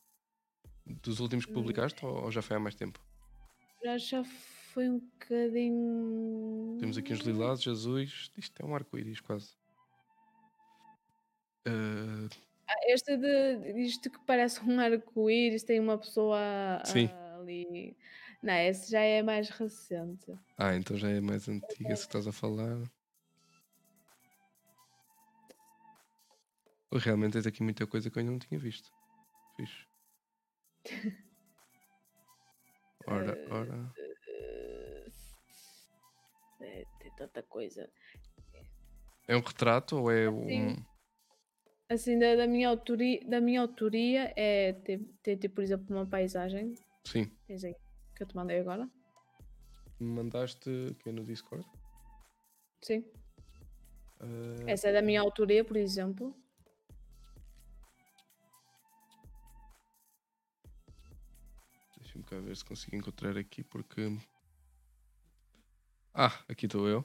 dos últimos que Hum. publicaste ou, ou já foi há mais tempo? Já, já foi um bocadinho. Temos aqui uns lilazes, azuis. Isto é um arco-íris quase. Ah, Este de isto que parece um arco-íris, tem uma pessoa Sim. ah, ali. Não, esse já é mais recente. ah, então já é mais antiga se estás a falar. Realmente tens aqui muita coisa que eu ainda não tinha visto. Fixe. <laughs> Ora, Eh, ora. Tanta coisa. É um retrato ou é um. Sim. Assim, da, da minha autoria, da minha autoria é ter, ter, tipo, por exemplo, uma paisagem. Sim. Tens aí, que eu te mandei agora. Me mandaste que é no Discord? Sim. Ah, Essa é da minha autoria, por exemplo. Deixa-me cá ver se consigo encontrar aqui porque. Ah, aqui estou eu.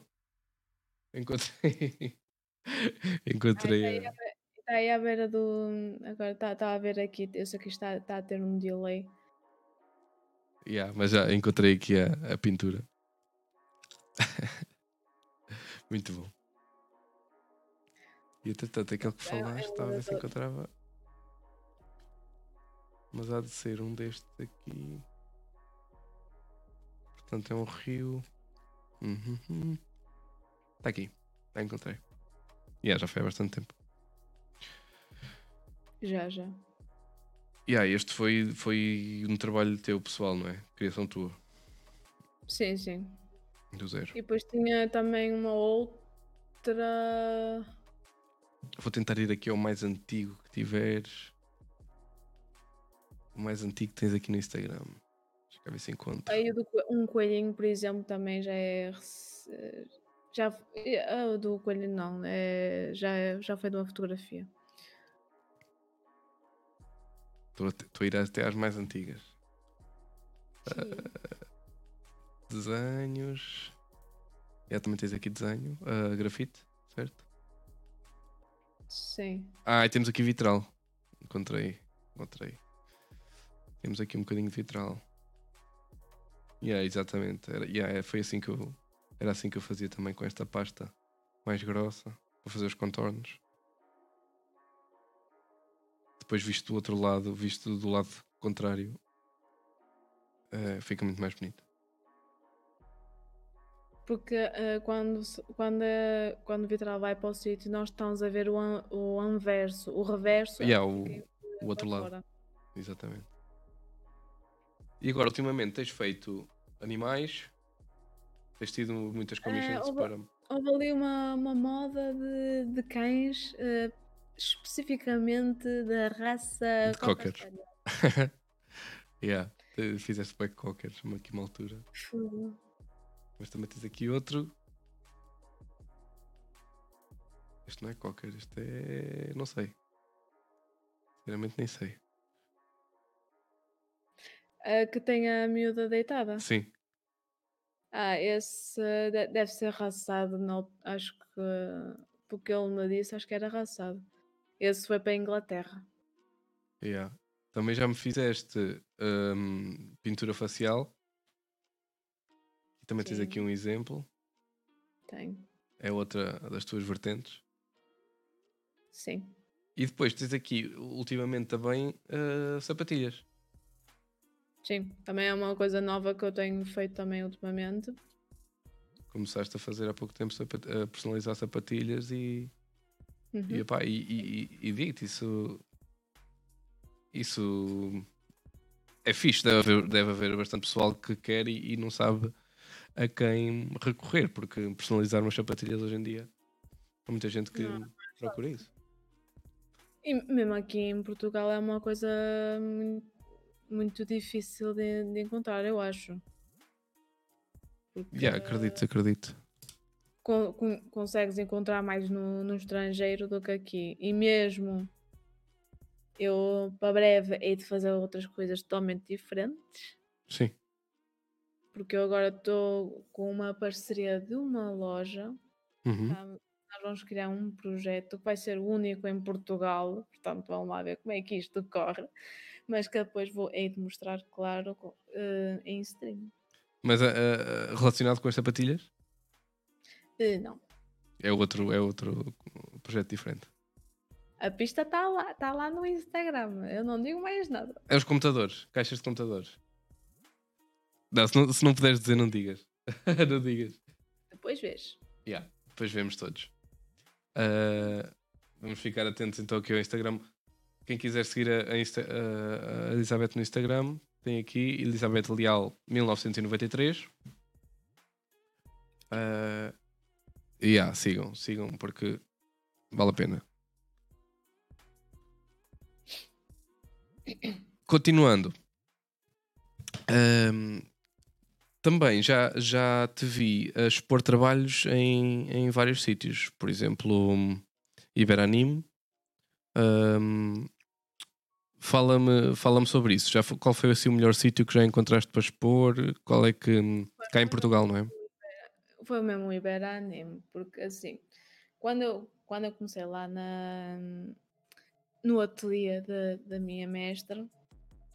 Encontrei. <laughs> Encontrei. Ah, a- Está aí à beira do. Agora está tá a ver aqui. Eu sei que está, está a ter um delay. Yeah, mas já encontrei aqui a, a pintura. <laughs> Muito bom. E entretanto, aquele que É- falaste, estava a ver se encontrava. Mas há de ser um destes aqui. Portanto, é um rio. Uhum. Está aqui. Já encontrei. Yeah, já foi há bastante tempo. Já, já. Yeah, este foi, foi um trabalho teu pessoal, não é? Criação tua, Sim, sim. do zero. E depois tinha também uma outra. Vou tentar ir aqui ao mais antigo que tiveres. O mais antigo que tens aqui no Instagram. Eu ver se encontro. Aí o do um coelhinho, por exemplo, também já é. Já, ah, o do coelhinho não, é, já, é- já foi de uma fotografia. Estou a, ir até às mais antigas. Desenhos. Já também tens aqui desenho. Ah, grafite, certo? Sim. Ah, e temos aqui vitral. Encontrei. Encontrei. Temos aqui um bocadinho de vitral. Yeah, exatamente. Era, yeah, é, foi assim que eu. Era assim que eu fazia também com esta pasta mais grossa para fazer os contornos. Depois visto do outro lado, visto do lado contrário, eh, fica muito mais bonito. Porque ah, quando, quando, ah, quando o vitral vai para o sítio, nós estamos a ver o, an- o anverso, o reverso. Yeah, o, o outro lado. fora. Exatamente. E agora, ultimamente, tens feito animais? Tens tido muitas commissions houve- para. Houve ali uma, uma moda de, de cães, ah, especificamente da raça. De Cocker cocker. <laughs> Yeah, te- fizeste back cockers aqui uma altura. Fogo. Mas também tens aqui outro. Este não é cocker, este é. não sei. Sinceramente nem sei. Ah, que tem a miúda deitada. Sim, Ah, esse de- deve ser raçado, não, acho que porque ele me disse, acho que era raçado. Esse foi para a Inglaterra. yeah. Também já me fizeste hum, pintura facial. E também tens Sim. aqui um exemplo. Tem, É outra das tuas vertentes. sim. E depois tens aqui, ultimamente também, uh, sapatilhas. Sim, também é uma coisa nova que eu tenho feito também ultimamente. Começaste a fazer há pouco tempo a personalizar sapatilhas e, Uhum. e, epá, e, e, e- e digo-te, isso, isso é fixe. Deve haver, deve haver bastante pessoal que quer e, e não sabe a quem recorrer, porque personalizar umas sapatilhas hoje em dia há muita gente que Não, procura isso. E mesmo aqui em Portugal é uma coisa muito, difícil de, de encontrar, eu acho. Porque Yeah, acredito, acredito. con- con- consegues encontrar mais no, no estrangeiro do que aqui. E mesmo eu, para breve, hei de fazer outras coisas totalmente diferentes. Sim. Porque eu agora estou com uma parceria de uma loja. Uhum. tá? Nós vamos criar um projeto que vai ser único em Portugal. Portanto, vamos lá ver como é que isto corre. Mas que depois vou hei de mostrar, claro, co- eh, em stream. Mas ah, relacionado com as sapatilhas? Eh, não. É outro, é outro projeto diferente. A pista está lá, está lá no Instagram. Eu não digo mais nada. É os computadores, caixas de computadores. Não, se, não, se não puderes dizer, não digas. <laughs> não digas. Depois vês. Yeah, depois vemos todos. Ah, vamos ficar atentos então aqui ao Instagram. Quem quiser seguir a, a a- Elizabeth no Instagram, tem aqui Elizabeth Leal 1993. Uh, yeah, sigam, sigam porque vale a pena. Continuando. Ahm, também já, já te vi a expor trabalhos em, em vários sítios. Por exemplo, Iberanime. Ahm, Fala-me fala sobre isso. Já, qual foi assim, o melhor sítio que já encontraste para expor? Qual é que. Cá em Portugal, não é? Foi mesmo o Iberanime, porque assim, quando eu, quando eu comecei lá na, no ateliê da, da minha mestra,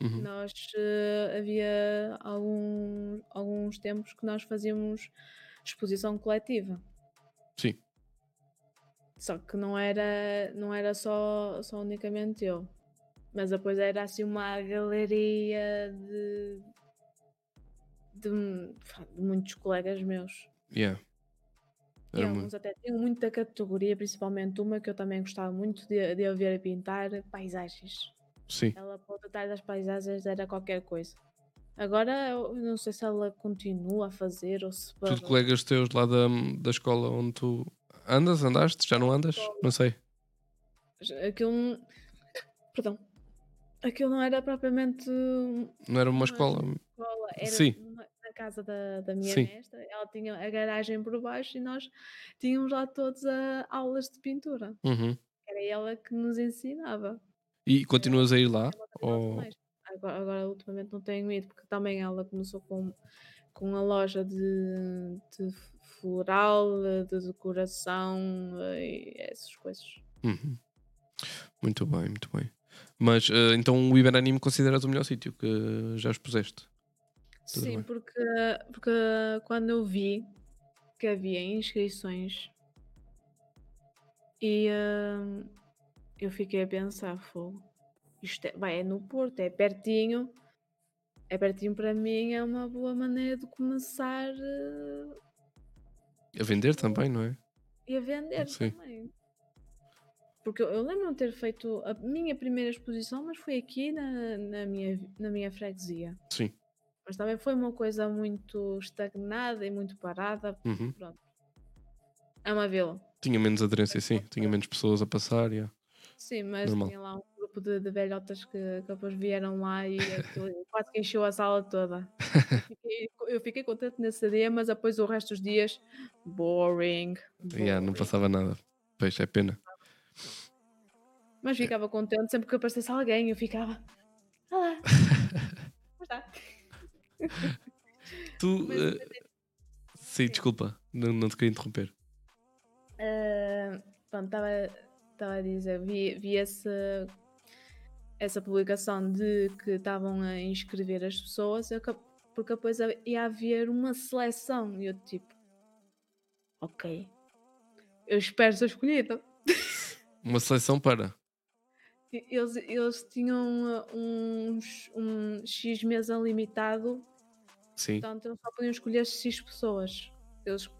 Uhum. nós eh, havia algum, alguns tempos que nós fazíamos exposição coletiva. Sim. Só que não era, não era só, só unicamente eu. Mas depois era assim uma galeria de, de, de muitos colegas meus. Yeah. E alguns muito. até tinham muita categoria, principalmente uma que eu também gostava muito de, de a ver a pintar, paisagens. Sim. Ela o detalhe das paisagens era qualquer coisa. Agora eu não sei se ela continua a fazer ou se Tudo colegas teus lá da, da escola onde tu andas, andaste? Já não andas? Não sei. Aquilo. Perdão. Aquilo não era propriamente Não era uma Uma escola. escola, era Sim. na casa da, da minha Sim. mestra. Ela tinha a garagem por baixo e nós tínhamos lá todos a, aulas de pintura. Uhum. Era ela que nos ensinava. E continuas a ir lá? Ou... Agora, agora, ultimamente não tenho ido, porque também ela começou com, com a loja de, de floral, de decoração e essas coisas. Uhum. Muito bem, muito bem. Mas eh, então o Iberanime consideras o melhor sítio que já expuseste? Tudo Sim, bem. porque, porque quando eu vi que havia inscrições e hum, eu fiquei a pensar, fogo, isto é, vai, é no Porto, é pertinho, é pertinho para mim, é uma boa maneira de começar eh, A vender também, não é? e a vender Sim. também. Porque eu, eu lembro-me de ter feito a minha primeira exposição, mas foi aqui na, na, minha, na minha freguesia. Sim. Mas também foi uma coisa muito estagnada e muito parada. Uhum. Pronto. É uma vila. Tinha menos aderência, sim. Tinha menos pessoas a passar. yeah. Sim, mas Normal. tinha lá um grupo de, de velhotas que, que depois vieram lá e <laughs> quase que encheu a sala toda. Eu fiquei, eu fiquei contente nesse dia, mas depois o resto dos dias, boring. Yeah, não boring. passava nada. Pois, é pena. Mas ficava contente sempre que aparecesse alguém, eu ficava. Ah, <laughs> está? Tu. Mas, eh, sim, desculpa. Não, não te queria interromper. Ah, pronto, estava a dizer, vi, vi essa, essa publicação de que estavam a inscrever as pessoas, eu porque depois ia haver uma seleção. E eu tipo, ok, eu espero ser escolhida. Uma seleção para. Eles, eles tinham ah, uns, um X mesa limitado, Sim. portanto eles só podiam escolher X pessoas. Eles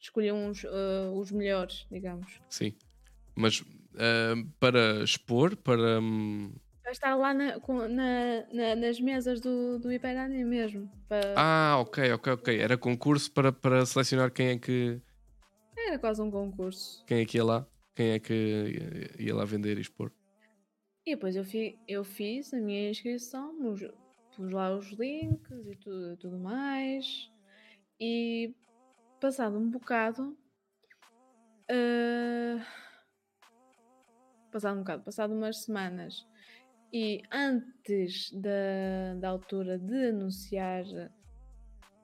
escolhiam os, ah, os melhores, digamos. Sim. Mas ah, para expor, para. hum, para estar lá na, com- na- na- nas mesas do, do Hiperani mesmo. Para, Ah, ok, ok, ok. Era concurso para, para selecionar quem é que Era quase um concurso. quem é que ia lá, quem é que ia- ia lá vender e expor. E depois eu, fi, eu fiz a minha inscrição, pus, pus lá os links e tudo, tudo mais. E passado um bocado. ah, passado um bocado, passado umas semanas. E antes da, da altura de anunciar,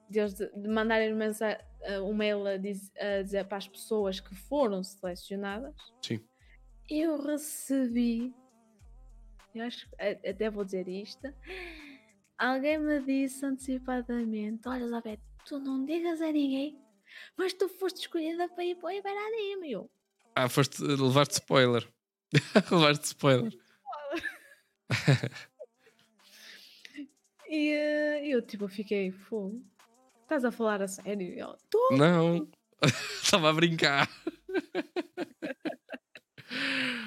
deles de, de mandarem uma ah, um mail a, diz- a dizer para as pessoas que foram selecionadas, Sim. eu recebi, eu acho até vou dizer isto. Alguém me disse antecipadamente: Olha, Zabete, tu não digas a ninguém, mas tu foste escolhida para ir para o Iberanime. Eu, Ah, foste levar-te spoiler. <laughs> levar-te spoiler. E eh, eu, tipo, fiquei fogo. Estás a falar a sério? E ela, Tô. Não. <laughs> Estava a brincar. <laughs>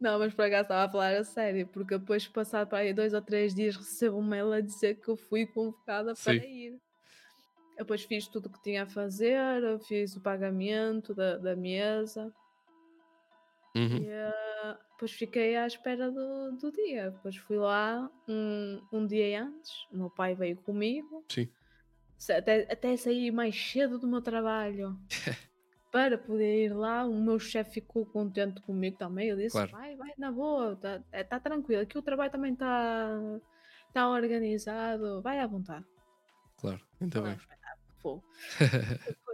Não, mas por acaso estava a falar a sério, porque depois, passado para aí dois ou três dias, recebo um mail a dizer que eu fui convocada para Sim. ir. Eu Depois fiz tudo o que tinha a fazer, fiz o pagamento da, da mesa Uhum. e eh, depois fiquei à espera do, do dia. Depois fui lá um, um dia antes, o meu pai veio comigo, Sim. até, até saí mais cedo do meu trabalho <laughs> para poder ir lá. O meu chefe ficou contente comigo também. Ele disse: Claro. vai, vai na boa, tá, é, tá tranquilo. Aqui o trabalho também está tá organizado, vai à vontade. Claro, um bem.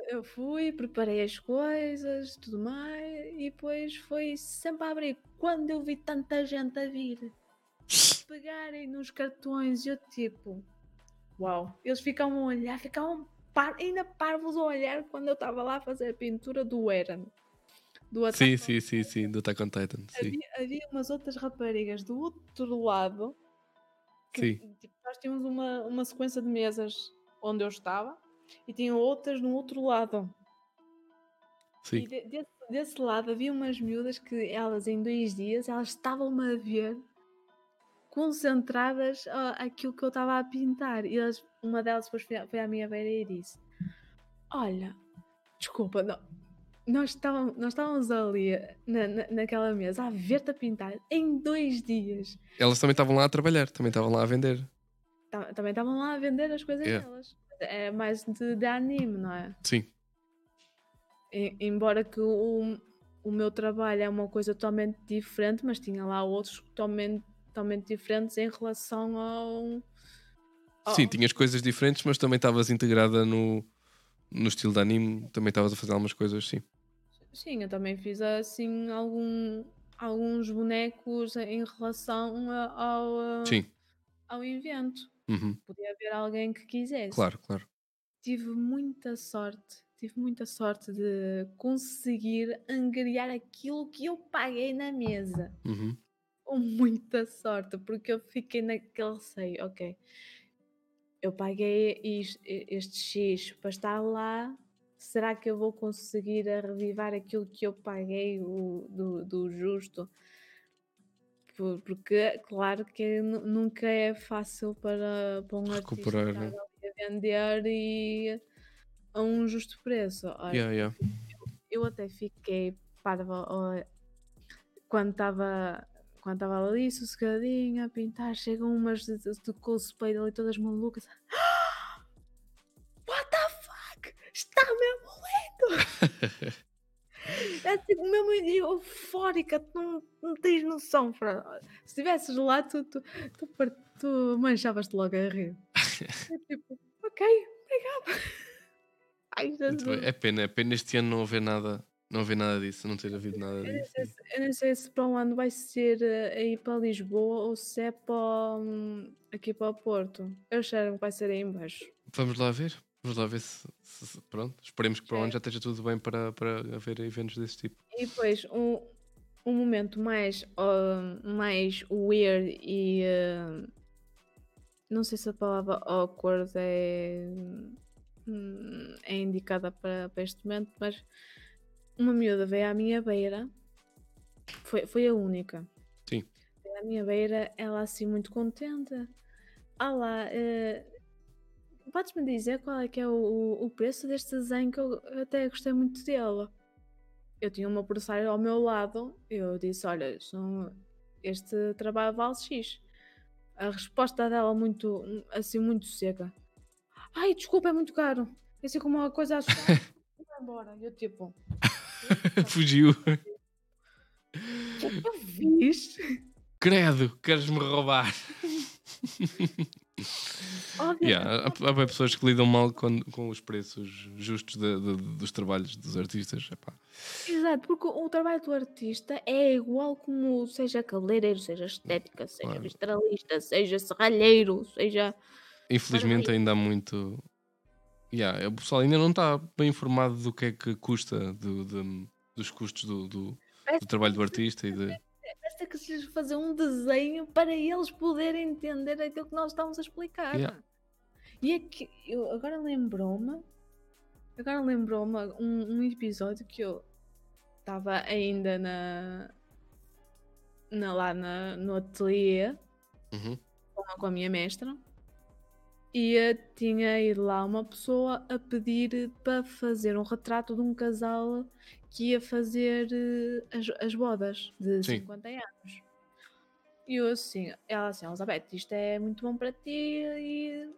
Eu fui, preparei as coisas, tudo mais, e depois foi sempre a abrir. Quando eu vi tanta gente a vir, pegarem nos cartões, eu tipo, uau, eles ficavam a olhar, ficavam par, ainda parvos a olhar quando eu estava lá a fazer a pintura do Eren. Do Attack Sim, on sim, sim, sim, do Attack on Titan. Sim. Havia, havia umas outras raparigas do outro lado que Sim. tipo, nós tínhamos uma, uma sequência de mesas onde eu estava e tinham outras no outro lado. E Sim. de- desse, desse lado havia umas miúdas que elas em dois dias elas estavam-me a ver concentradas aquilo que eu estava a pintar. E elas, uma delas depois foi, à- foi à minha beira e disse: Olha, desculpa, não, nós, estávamos, nós estávamos ali na, na- naquela mesa a ver-te a pintar em dois dias. Elas também estavam lá a trabalhar, também estavam lá a vender. Ta- Também estavam lá a vender as coisas Yeah. delas. É mais de, de anime, não é? Sim, E- embora que o, o meu trabalho é uma coisa totalmente diferente, mas tinha lá outros totalmente, totalmente diferentes em relação ao. ao- sim, tinhas coisas diferentes, mas também estavas integrada no, no estilo de anime, também estavas a fazer algumas coisas, sim. Sim, eu também fiz assim algum, alguns bonecos em relação ao, Sim, ao evento. uhum, Podia haver alguém que quisesse. claro, claro. Tive muita sorte, tive muita sorte de conseguir angariar aquilo que eu paguei na mesa. Uhum. Com muita sorte, porque eu fiquei naquele receio, ok. Eu paguei este X para estar lá. Será que eu vou conseguir revivar aquilo que eu paguei o- do, do justo? Por- Porque, claro, que nu- nunca é fácil para, para um artista Recuperar, estar né? vender e a um justo preço. Olha, Yeah, yeah. eu até fiquei parva quando estava quando estava ali sossegadinha a pintar, chegam umas de, de, de cosplay ali todas malucas. <gasps> What the fuck? Está mesmo lindo! <laughs> é tipo mesmo eufórica, tu não, não tens noção. Se estivesses lá, tu, tu, tu, tu manchavas-te logo a rir. <laughs> É tipo, ok, obrigada. <laughs> Ai. É pena, é pena este ano não haver nada, não haver nada disso, não ter havido nada Eu nem, disso. sei se, eu nem sei se para um ano vai ser eh, aí para Lisboa ou se é para, hum, aqui para o Porto. Eu cheiro que vai ser aí em baixo. Vamos lá ver. Vamos lá ver se, se- se- pronto. Esperemos que para o ano já esteja tudo bem para, para haver eventos desse tipo. E depois um, um momento mais, ah, mais weird e ah, não sei se a palavra awkward é, é indicada para, para este momento, mas uma miúda veio à minha beira, foi, foi a única. Sim. Veio à minha beira, ela assim muito contente. Ah lá, eh, podes-me dizer qual é que é o, o preço deste desenho que eu até gostei muito dele? Eu tinha uma professora ao meu lado, eu disse, olha, este trabalho vale X. A resposta dela muito, assim, muito seca. Ai, desculpa, é muito caro. É assim como uma coisa a <laughs> embora. Eu tipo, <laughs> Fugiu. o que é que eu fiz? Credo, queres-me roubar? Yeah, há, há pessoas que lidam mal com, com os preços justos de- de- dos trabalhos dos artistas. Epá. Exato, porque o trabalho do artista é igual como seja cabeleireiro, seja estética, seja Claro. vistralista, seja serralheiro, seja. Infelizmente ainda há muito. Yeah, o pessoal ainda não está bem informado do que é que custa do- de- dos custos do, do- do trabalho do artista e de. Basta que se fazer um desenho para eles poderem entender aquilo que nós estamos a explicar. Yeah. E é que eu agora lembrou-me, agora lembrou-me um, um episódio que eu estava ainda na, na- lá na, no ateliê Uhum. com a minha mestra e tinha ido lá uma pessoa a pedir para fazer um retrato de um casal que ia fazer eh, as, as bodas de Sim. 50 anos. E eu assim, ela assim, Elizabeth, isto é muito bom para ti e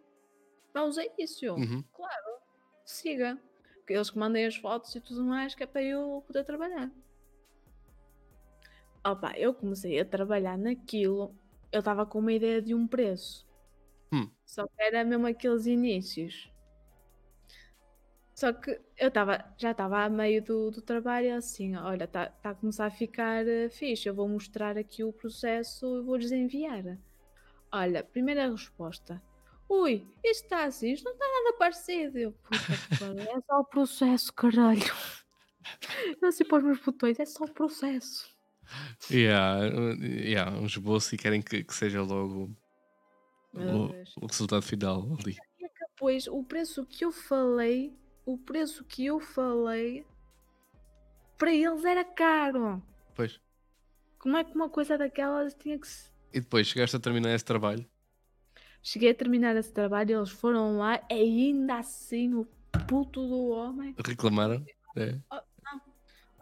vamos a isso. Eu, Uhum. Claro, siga. Porque eles que mandem as fotos e tudo mais, que é para eu poder trabalhar. Opa, eu comecei a trabalhar naquilo, eu estava com uma ideia de um preço. Hum. Só que era mesmo aqueles inícios. Só que eu estava, já estava a meio do, do trabalho assim, olha, está tá a começar a ficar eh, fixe, eu vou mostrar aqui o processo e vou-lhes enviar. Olha, primeira resposta. Ui, isto está assim, isto não está nada parecido. Eu, puta é só o processo, caralho. <laughs> Assim para os meus botões, é só o processo. Yeah, uh, yeah, um esboço e querem que, que seja logo o, o resultado final ali. Depois, o preço que eu falei, o preço que eu falei, para eles era caro. Pois. Como é que uma coisa daquelas tinha que se... E depois chegaste a terminar esse trabalho. Cheguei a terminar esse trabalho, eles foram lá, e ainda assim o puto do homem, Reclamaram. É.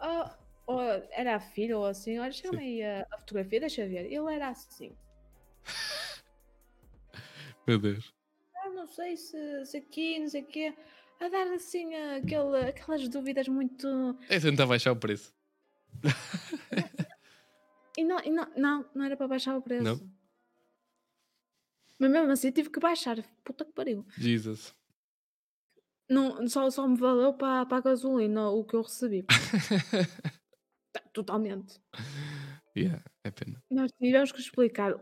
oh, oh, era a filha ou assim, olha, chama aí a, a fotografia, deixa ver. Ele era assim. <laughs> Meu Deus. Ah, não sei se, se aqui, não sei o quê. A dar assim aquele, aquelas dúvidas muito. É tentar baixar o preço. <laughs> E não, e não, não, não era para baixar o preço. Não? Mas mesmo assim tive que baixar. Puta que pariu. Jesus. Não, só, só me valeu para, para a gasolina o que eu recebi. <laughs> Totalmente. yeah, é pena. Nós tivemos que explicar.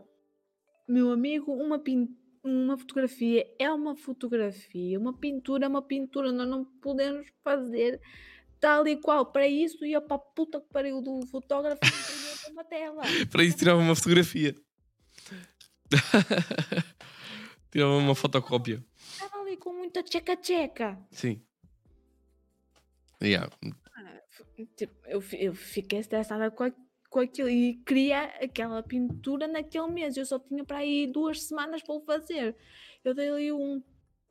Meu amigo, uma, pin... uma fotografia é uma fotografia, uma pintura é uma pintura. Nós não podemos fazer tal e qual. Para isso, ia para a puta que pariu do fotógrafo e para uma tela. <laughs> Para isso tirava uma fotografia. <laughs> tirava uma fotocópia. Estava ali com muita tcheca-tcheca. Sim. Yeah. Tipo, eu, eu fiquei estressada com, a- com aquilo e queria aquela pintura naquele mês. Eu só tinha para aí duas semanas para o fazer. Eu dei ali um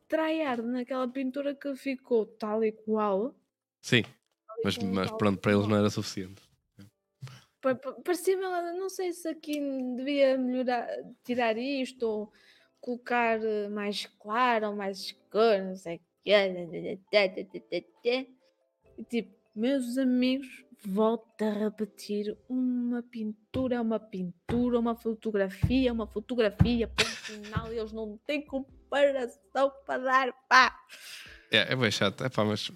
tryhard naquela pintura que ficou tal e qual. Sim. e Mas, qual, mas pronto, para eles não era suficiente. Pa- pa- Parecia-me, não sei se aqui devia melhorar, tirar isto ou colocar eh, mais claro ou mais escuro, não sei o quê. E tipo, meus amigos, volto a repetir: uma pintura é uma pintura, uma fotografia é uma fotografia, ponto final, eles não têm comparação para dar, pá! É, é bem chato. É pá, mas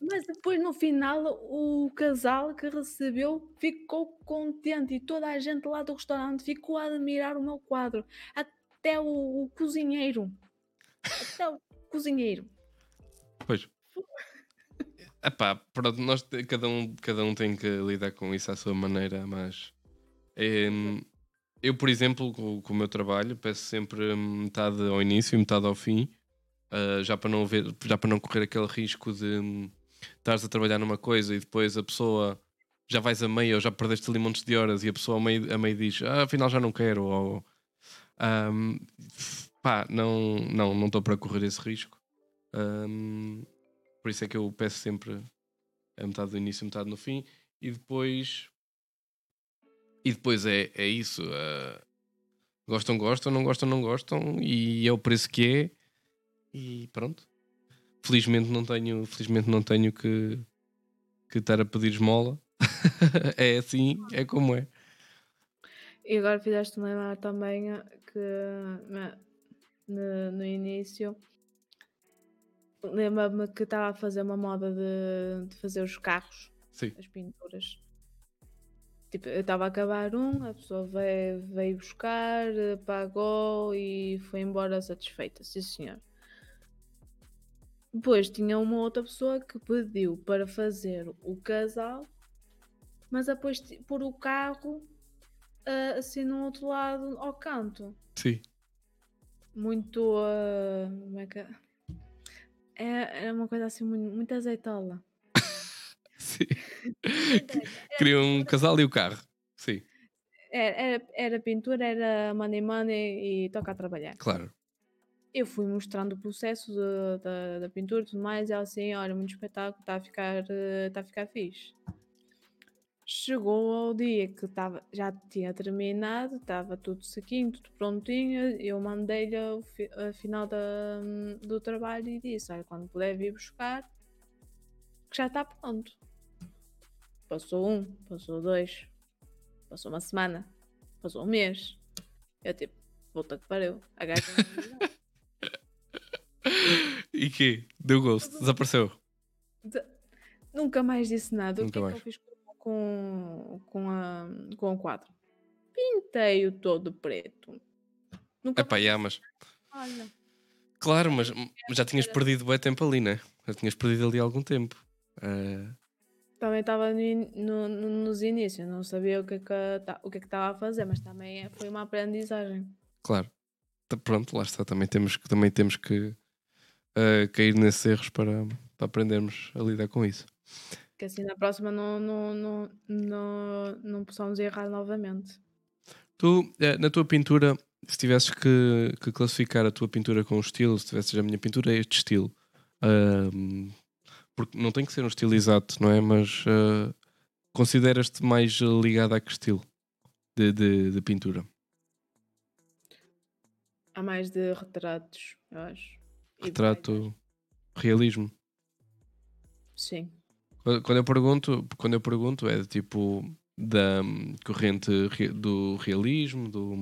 Mas depois no final o casal que recebeu ficou contente e toda a gente lá do restaurante ficou a admirar o meu quadro. Até o, o cozinheiro. Até o cozinheiro. Pois. Epá, pronto, nós, cada, um, cada um tem que lidar com isso à sua maneira, mas em, eu, por exemplo, com, com o meu trabalho, peço sempre metade ao início e metade ao fim, ah, já, para não ver, já para não correr aquele risco de hum, estares a trabalhar numa coisa e depois a pessoa já vais a meio ou já perdeste ali montes de horas e a pessoa a meio, a meio diz ah, afinal já não quero ou um, pá, não não não estou para correr esse risco. Um, por isso é que eu peço sempre a metade do início metade no fim e depois e depois é, é isso uh, gostam, gostam, não gostam, não gostam e é o preço que é e pronto felizmente não tenho felizmente não tenho que que estar a pedir esmola <laughs> é assim, é como é. E agora fizeste-me lembrar também que no, no início lembra-me que estava a fazer uma moda de, de fazer os carros, Sim. as pinturas. Tipo, eu estava a acabar um, a pessoa veio, veio buscar, pagou e foi embora satisfeita, sim senhor. Depois tinha uma outra pessoa que pediu para fazer o casal mas depois pôr o carro uh, assim no outro lado ao canto. Sim. Muito. Uh, como é que é? É, é uma coisa assim muito, muito azeitola. <laughs> Sim. <laughs> Queria um casal e o carro. Sim. Era, era, era, pintura, era money money e toca a trabalhar. Claro. Eu fui mostrando o processo da, da pintura e tudo mais, e ela assim, olha, muito espetáculo, está a ficar, está a ficar fixe. Chegou ao dia que tava, já tinha terminado, estava tudo sequinho, tudo prontinho. Eu mandei-lhe a final da, do trabalho e disse: Olha, quando puder vir buscar, que já está pronto. Passou um, passou dois, passou uma semana, passou um mês. Eu tipo, volta que pariu. A gaja E que? Deu gosto, desapareceu. De... Nunca mais disse nada. Nunca o que mais. É que eu fiz com, com, a, com o quadro. Pintei-o todo preto. Nunca Epá, yeah, mas... Olha. Claro, mas, já tinhas era... perdido bem tempo ali, né? Já tinhas perdido ali algum tempo. Uh... Também estava no, no, nos inícios, não sabia o que é que o que é estava a fazer, mas também é, foi uma aprendizagem. Claro. Pronto, lá está. Também temos que, também temos que uh, cair nesses erros para, para aprendermos a lidar com isso. Que assim na próxima não, não, não, não, não possamos errar novamente. Tu, eh, na tua pintura, se tivesses que, que classificar a tua pintura com um estilo, se tivesses a minha pintura é este estilo. Um, porque não tem que ser um estilo exato, não é? Mas uh, consideras-te mais ligado a que estilo de, de, de, pintura? Há mais de retratos, eu acho. Retrato, realismo. Sim. Quando eu pergunto, quando eu pergunto é tipo da corrente do realismo, do,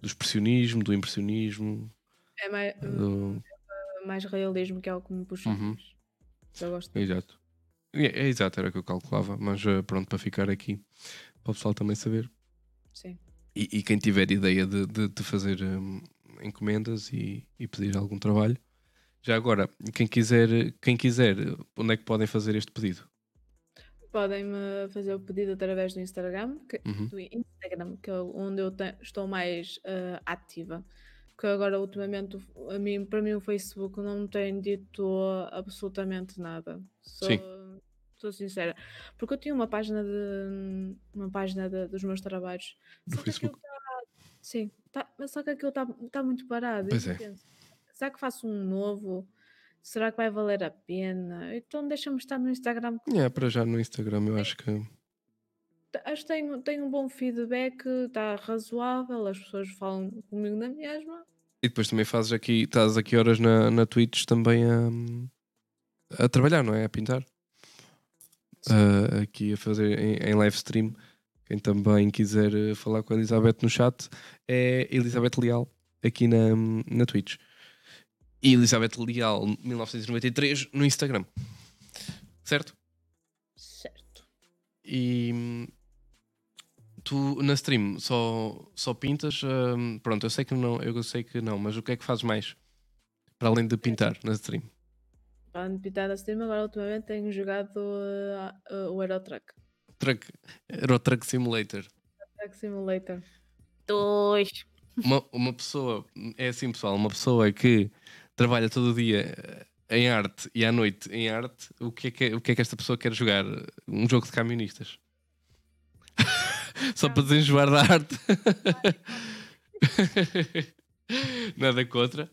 do expressionismo, do impressionismo. É mais, do... é mais realismo que é o que me puxa. Uhum. Eu gosto. Exato. É, é, exato, era o que eu calculava, mas eh, pronto, para ficar aqui, para o pessoal também saber. Sim. E, e quem tiver ideia de, de, de fazer um, encomendas e, e pedir algum trabalho, já agora, quem quiser, quem quiser, onde é que podem fazer este pedido? Podem-me fazer o pedido através do Instagram, que, uhum. do Instagram, que é onde eu te, estou mais uh, ativa. Que agora, ultimamente, a mim, para mim, o Facebook não tem dito absolutamente nada. Sou, Sim. Sou sincera. Porque eu tinha uma página de uma página de, dos meus trabalhos. No Facebook? Tá, sim, tá, mas só que aquilo está tá muito parado. Pois é. Penso, será que faço um novo? Será que vai valer a pena? Então deixa-me estar no Instagram. É, para já no Instagram eu acho que. Acho que tenho, tenho um bom feedback, está razoável, as pessoas falam comigo na mesma. E depois também fazes aqui, estás aqui horas na, na Twitch também a, a trabalhar, não é? A pintar. Uh, aqui a fazer em, em live stream. Quem também quiser eh, falar com a Elizabeth no chat é Elizabeth Leal aqui na, na Twitch e Elizabeth Leal 1993 no Instagram. Certo? Certo. E tu na stream só, só pintas? Hum, pronto, eu sei que não, eu sei que não, mas o que é que fazes mais? Para além de pintar na stream? Para além de pintar na stream, agora ultimamente tenho jogado uh, uh, o Aerotruck. Truck, Aerotruck Simulator. Aerotruck Simulator. Dois. Uma, uma pessoa, é assim pessoal, uma pessoa que trabalha todo o dia em arte e à noite em arte, o que é que, o que, é que esta pessoa quer jogar? Um jogo de camionistas. <laughs> Só para desenjoar da arte. <laughs> Nada contra.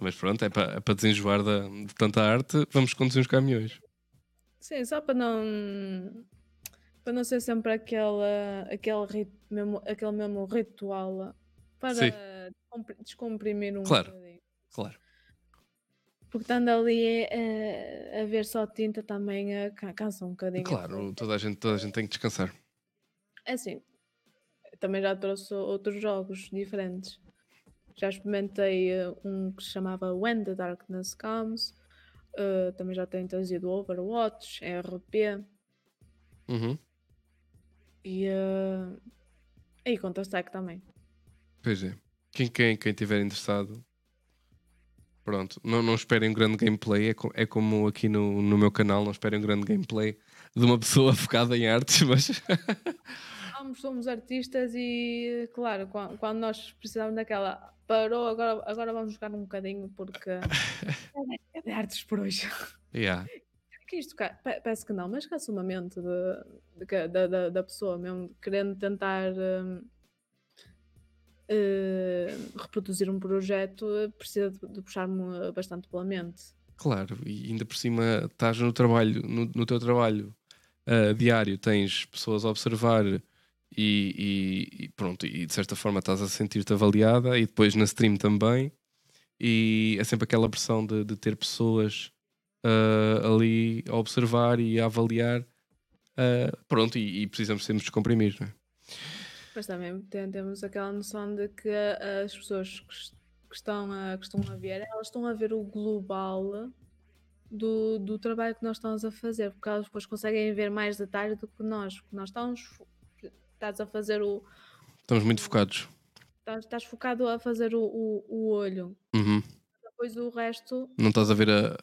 Mas pronto, é para, é para desenjoar da, de tanta arte, vamos conduzir uns caminhões. Sim, só para não. Para não ser sempre aquela, aquele, rit, mesmo, aquele mesmo ritual para Sim. descomprimir um Claro. bocadinho. Claro. Porque estando ali eh, a ver só tinta também eh, ca- cansa um bocadinho. a Claro, toda a, gente, toda a gente tem que descansar. É assim, também já trouxe outros jogos diferentes. Já experimentei eh, um que se chamava When the Darkness Comes. eh, também já tenho trazido Overwatch, RP Uhum. e, uh, e Counter-Strike também. Pois é. Quem, quem, quem tiver interessado, pronto, não, não esperem um grande gameplay. É, co- é como aqui no, no meu canal, não esperem um grande gameplay de uma pessoa <laughs> focada em artes, mas <laughs> Ambos somos artistas e, claro, quan- quando, nós precisamos daquela parou, agora, agora vamos jogar um bocadinho porque <laughs> é de artes por hoje. yeah. Que isto parece que não, mas cansa uma mente de, de da, da pessoa mesmo, querendo tentar hum, eh, reproduzir um projeto, eh, precisa de, de puxar-me bastante pela mente. Claro, e ainda por cima estás no trabalho, no, no teu trabalho ah, diário, tens pessoas a observar e, e- e pronto, e de certa forma estás a sentir-te avaliada e depois na stream também. E é sempre aquela pressão de, de ter pessoas ah, ali a observar e a avaliar. ah, pronto, e, e precisamos sempre descomprimir, não é? Mas também tem- temos aquela noção de que as pessoas que, es- que estão a, que estão a ver, elas estão a ver o global do, do trabalho que nós estamos a fazer, porque elas depois conseguem ver mais detalhe do que nós, porque nós estamos, estás a fazer o, Estamos muito focados. estás, estás focado a fazer o, o, o olho, Uhum. depois o resto, Não estás a ver a.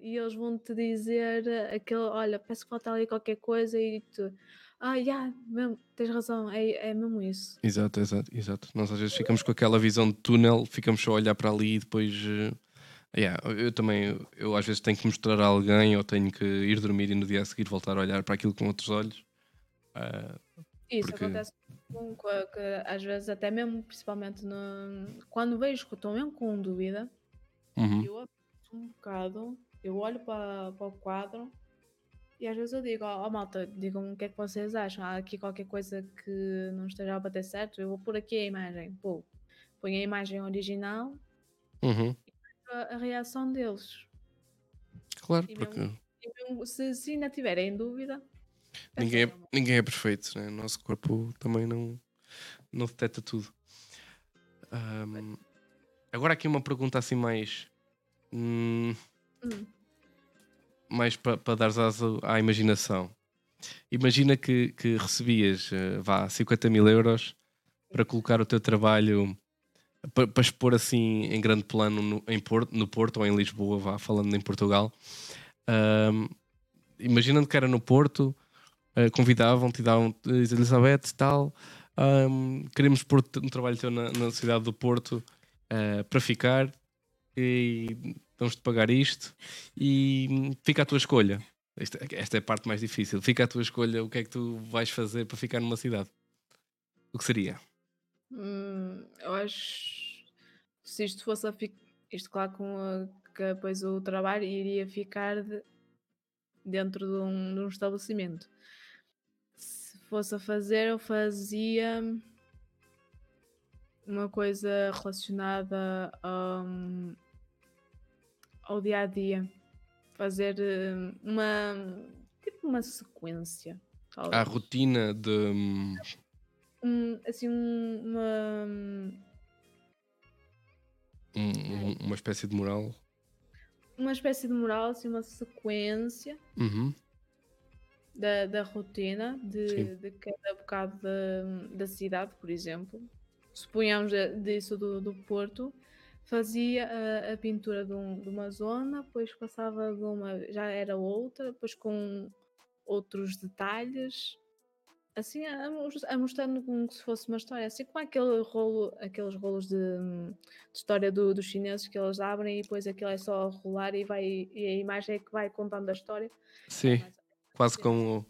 e eles vão te dizer aquele, olha, parece que falta ali qualquer coisa e tu, ah, já, mesmo, tens razão, é, é mesmo isso. Exato, exato, exato. Nós às vezes ficamos com aquela visão de túnel, ficamos só a olhar para ali e depois. eh, yeah, eu também, eu às vezes tenho que mostrar a alguém ou tenho que ir dormir e no dia a seguir voltar a olhar para aquilo com outros olhos. Ah, Isso Porque- acontece com, que às vezes até mesmo, principalmente no, quando vejo que estou mesmo com dúvida, uhum. eu um bocado, eu olho para, para o quadro e às vezes eu digo, ó ó, malta, digam o que é que vocês acham, há aqui qualquer coisa que não esteja a bater certo, eu vou pôr aqui a imagem, pô, ponho a imagem original, Uhum. a, a reação deles. Claro, E porque mesmo- E mesmo se, se ainda tiverem dúvida, ninguém é, ninguém é perfeito, né? o nosso corpo também não, não detecta tudo. Ahm, agora aqui uma pergunta assim mais. hum, Hum. Mais para pa dares asa à imaginação. Imagina que, que recebias, eh, vá, 50 mil euros para colocar o teu trabalho, para, para expor assim em grande plano no, em Porto, no Porto ou em Lisboa, vá, falando em Portugal. Ahm, imaginando que era no Porto, eh, convidavam-te e davam Elizabeth tal, ahm, queremos pôr um trabalho teu na, na cidade do Porto eh, para ficar e vamos-te pagar isto e fica a tua escolha. Esta, esta é a parte mais difícil. Fica a tua escolha o que é que tu vais fazer para ficar numa cidade. O que seria? Hum, eu acho se isto fosse a ficar, isto claro com a, que depois o trabalho iria ficar de- dentro de um, de um estabelecimento. Se fosse a fazer, eu fazia uma coisa relacionada hum, ao dia a dia. Fazer hum, uma tipo uma sequência. A talvez. rotina de. hum, um, assim, um- uma, um- um- uma espécie de moral. uma espécie de moral, assim, uma sequência Uhum. da, da rotina de, de cada bocado da, da cidade, por exemplo. Suponhamos eh, disso do, do Porto, fazia a, a pintura de, um- de uma zona, depois passava de uma, já era outra, depois com outros detalhes assim a, a mostrando como se fosse uma história, assim como aquele rolo, aqueles rolos de, de história do, dos chineses que eles abrem e depois aquilo é só rolar e, vai, e a imagem é que vai contando a história. É Sim, é mais, quase assim. como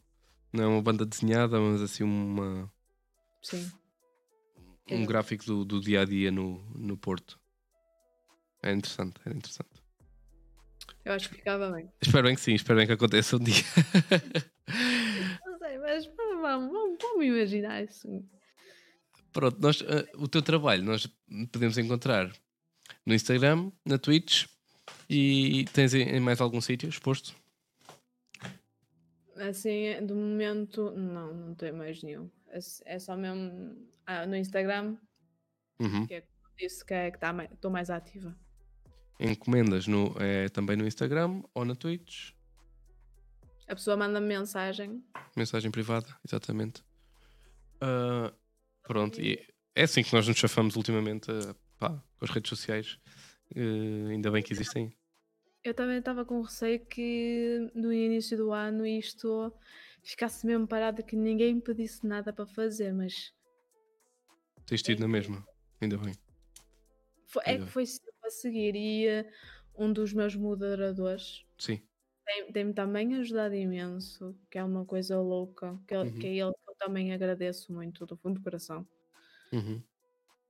não é uma banda desenhada, mas assim uma. Sim. Um é. gráfico do, do dia a dia no, no Porto. É interessante, é interessante. Eu acho que ficava bem. Espero bem que sim, espero bem que aconteça um dia. <laughs> Não sei, mas vamos, vamos, vamos imaginar isso. Pronto, nós, uh, o teu trabalho nós podemos encontrar no Instagram, na Twitch e tens em, em mais algum sítio exposto? Assim, do momento, não, não tem mais nenhum. É, é só mesmo ah, no Instagram, uhum. que é isso que é que estou tá, mais ativa encomendas no, é, também no Instagram ou na Twitch. A pessoa manda mensagem. Mensagem privada, exatamente. Uh, pronto, e é assim que nós nos chafamos ultimamente uh, pá, com as redes sociais. Uh, ainda bem que existem. Eu também estava com receio que no início do ano isto ficasse mesmo parado, que ninguém me pedisse nada para fazer, mas. Tens tido na mesma, ainda bem. Foi, é que foi a seguir e uh, um dos meus moderadores Sim. tem-me tem também ajudado imenso, que é uma coisa louca, que, uhum. que é ele que eu também agradeço muito do fundo do coração. Uhum.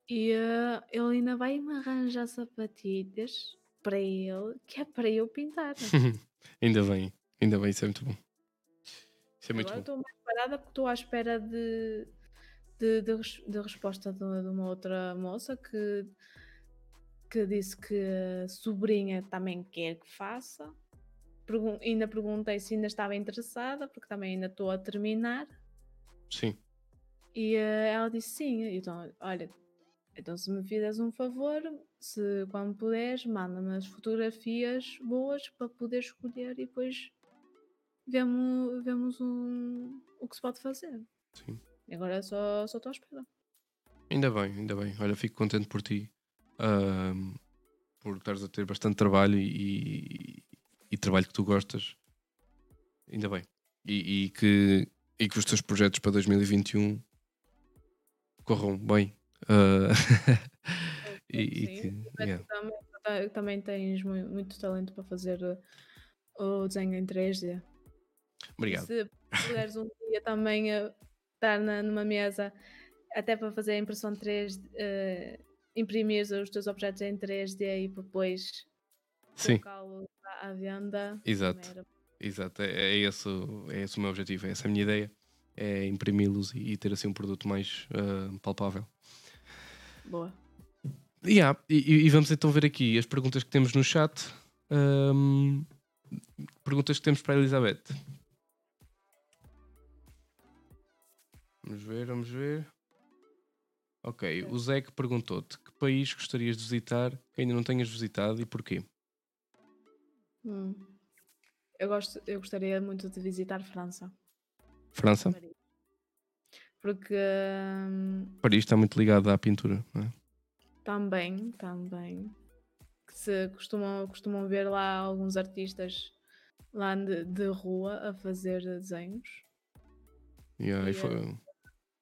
E uh, ele ainda vai-me arranjar sapatilhas para ele, que é para eu pintar. <laughs> ainda bem, ainda bem, isso é muito bom. Isso é muito Agora bom. estou mais parada porque estou à espera de, de, de, de resposta de, de, uma outra moça que que disse que a sobrinha também quer que faça. Pergun ainda perguntei se ainda estava interessada, porque também ainda estou a terminar. Sim. E uh, ela disse sim. Então, olha, então se me fizeres um favor, se quando puderes, manda-me as fotografias boas para poder escolher e depois vemos, vemos um, o que se pode fazer. Sim. Agora só, só estou à espera. Ainda bem, ainda bem. Olha, fico contente por ti uh, por estares a ter bastante trabalho e, e, trabalho que tu gostas. Ainda bem. E, e, que, e que os teus projetos para 2021 corram bem. Uh, <laughs> e, e, que, yeah. também, também tens muito, muito, talento para fazer o desenho em 3D. Obrigado. Se puderes um dia também estar na, numa mesa até para fazer a impressão 3D, uh, imprimir os teus objetos em 3D e depois colocá-los à venda. Exato. Exato, é, é, esse, é esse o meu objetivo, é essa a minha ideia, é imprimi-los e, e, ter assim um produto mais uh, palpável. Boa. Yeah, e, e, vamos então ver aqui as perguntas que temos no chat. Um, perguntas que temos para a Elizabeth. Vamos ver, vamos ver. Ok, o Zé que perguntou-te que país gostarias de visitar que ainda não tenhas visitado e porquê? Hum. Eu, gosto, eu gostaria muito de visitar França. França? Paris. Porque. Hum, Paris está muito ligado à pintura, não é? Também, também. Que se costumam, costumam ver lá alguns artistas lá de, de rua a fazer desenhos. Yeah, e, foi, é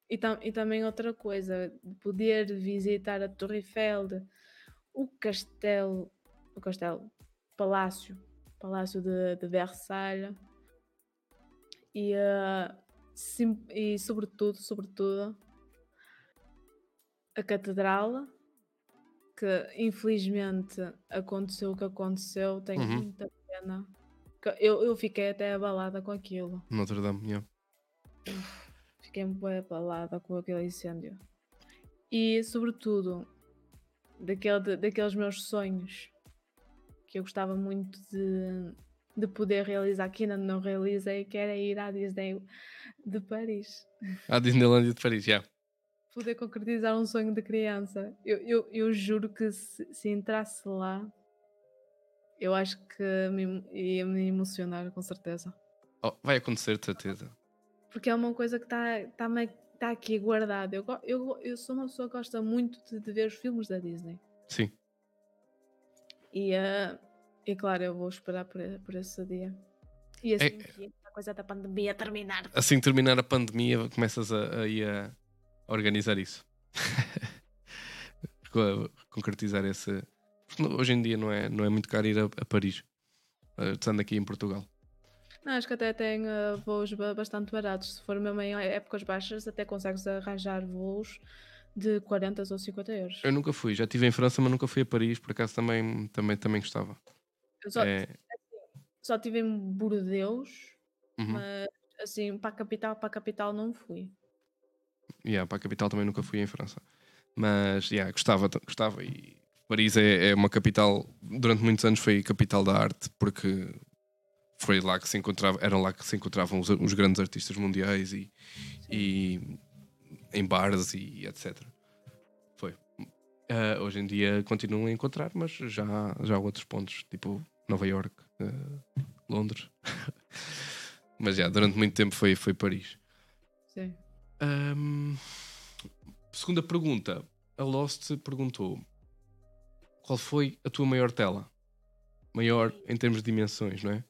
e, tam e também outra coisa, poder visitar a Torre Eiffel, o castelo, o castelo, palácio, palácio de, de Versalhes e, uh, sim, e sobretudo, sobretudo a catedral que infelizmente aconteceu o que aconteceu, tenho uhum. muita pena. Eu, eu fiquei até abalada com aquilo. Notre Dame, yeah. Fiquei bem abalada com aquele incêndio. E, sobretudo, daquele, daqueles meus sonhos que eu gostava muito de, de poder realizar, que ainda não realizei, que era ir à Disney de Paris. À Disneylandia de Paris, já. Yeah. Poder concretizar um sonho de criança. Eu, eu, eu juro que se, se entrasse lá, eu acho que me, ia me emocionar, com certeza. Oh, vai acontecer, de certeza porque é uma coisa que está tá, tá aqui guardada. Eu, eu, eu sou uma pessoa que gosta muito de, de ver os filmes da Disney. Sim. E, uh, e claro, eu vou esperar por, por esse dia. E assim é... que coisa da pandemia terminar. Assim terminar a pandemia, começas a, a, a organizar isso. <laughs> Co- Concretizar esse. Hoje em dia não é, não é muito caro ir a, a Paris, eh, estando aqui em Portugal. Acho que até tem eh, voos ba- bastante baratos. Se for mesmo em épocas baixas, até consegues arranjar voos de 40 ou 50 euros. Eu nunca fui, já estive em França, mas nunca fui a Paris, por acaso também, também, também gostava. Eu só, É, só estive em Bordeus, uhum. mas assim, para a capital, para a capital não fui. Yeah, para a capital também nunca fui em França. Mas yeah, gostava, gostava. E Paris é, é uma capital, durante muitos anos foi capital da arte, porque foi lá que se encontrava, era lá que se encontravam os, os grandes artistas mundiais e, e em bares e etc. Foi. Ah, hoje em dia continuam a encontrar, mas já, já há outros pontos, tipo Nova York, ah, Londres. <laughs> mas já, durante muito tempo foi, foi Paris. Sim. Ahm, segunda pergunta. A Lost perguntou: Qual foi a tua maior tela? Maior em termos de dimensões, não é?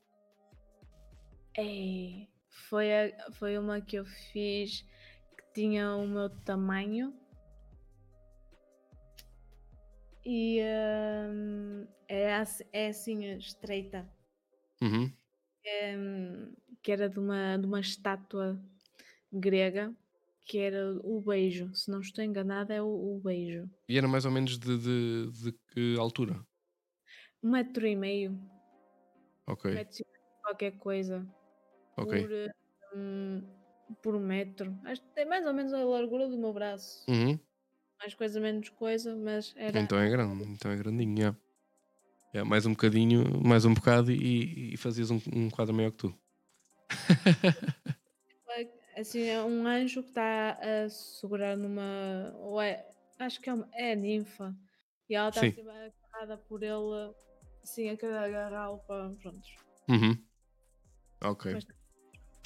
Ei, foi, a- foi uma que eu fiz que tinha o meu tamanho e hum, era assim, é assim estreita, Uhum. hum, que era de uma, de uma estátua grega que era o beijo, se não estou enganada é o, o beijo. E era mais ou menos de, de, de que altura? Um metro e meio, um Ok, metro e meio, qualquer coisa. Ok. por, hum, por metro. Acho que tem mais ou menos a largura do meu braço. Uhum. Mais coisa, menos coisa, mas era. Então é grande, então é grandinho. yeah. Yeah, mais um bocadinho, mais um bocado e, e fazias um, um quadro maior que tu. <laughs> Assim, é um anjo que está a segurar numa. Ou é, acho que é, uma, é a ninfa. E ela está Sim. assim agarrada por ele, assim, a querer agarrá-lo para. Prontos. Uhum. Ok. Mas-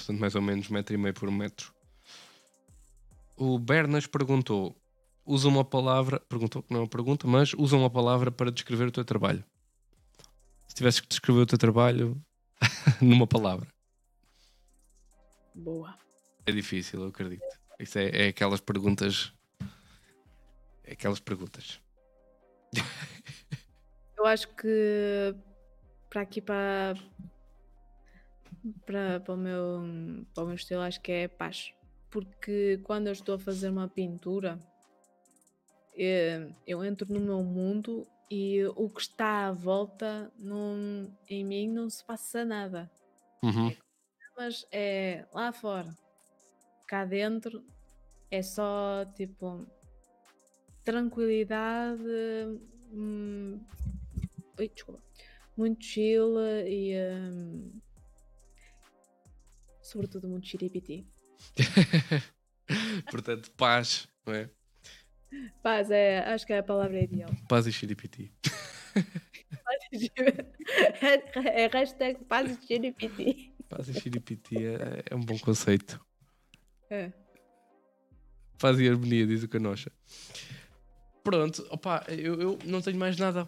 Portanto, mais ou menos metro e meio por metro. O Bernas perguntou: usa uma palavra, perguntou que não é uma pergunta, mas usa uma palavra para descrever o teu trabalho. Se tivesses que descrever o teu trabalho <laughs> numa palavra, Boa. é difícil, eu acredito. Isso é, é aquelas perguntas. É aquelas perguntas. Eu acho que para aqui para, para, para, o meu, para o meu estilo acho que é paz. Porque quando eu estou a fazer uma pintura, eh, eu entro no meu mundo e o que está à volta não, em mim não se passa nada. Uhum. Mas é lá fora. Cá dentro é só tipo tranquilidade. hum, desculpa. Muito chill e hum, sobretudo muito chiripiti. <laughs> Portanto, paz, não é? Paz, é, acho que é a palavra ideal. Paz e xiripiti. <laughs> é hashtag paz e chiripiti. Paz e xiripiti é, é um bom conceito. É. Paz e harmonia, diz o Canocha. Pronto, opa, eu, eu não tenho mais nada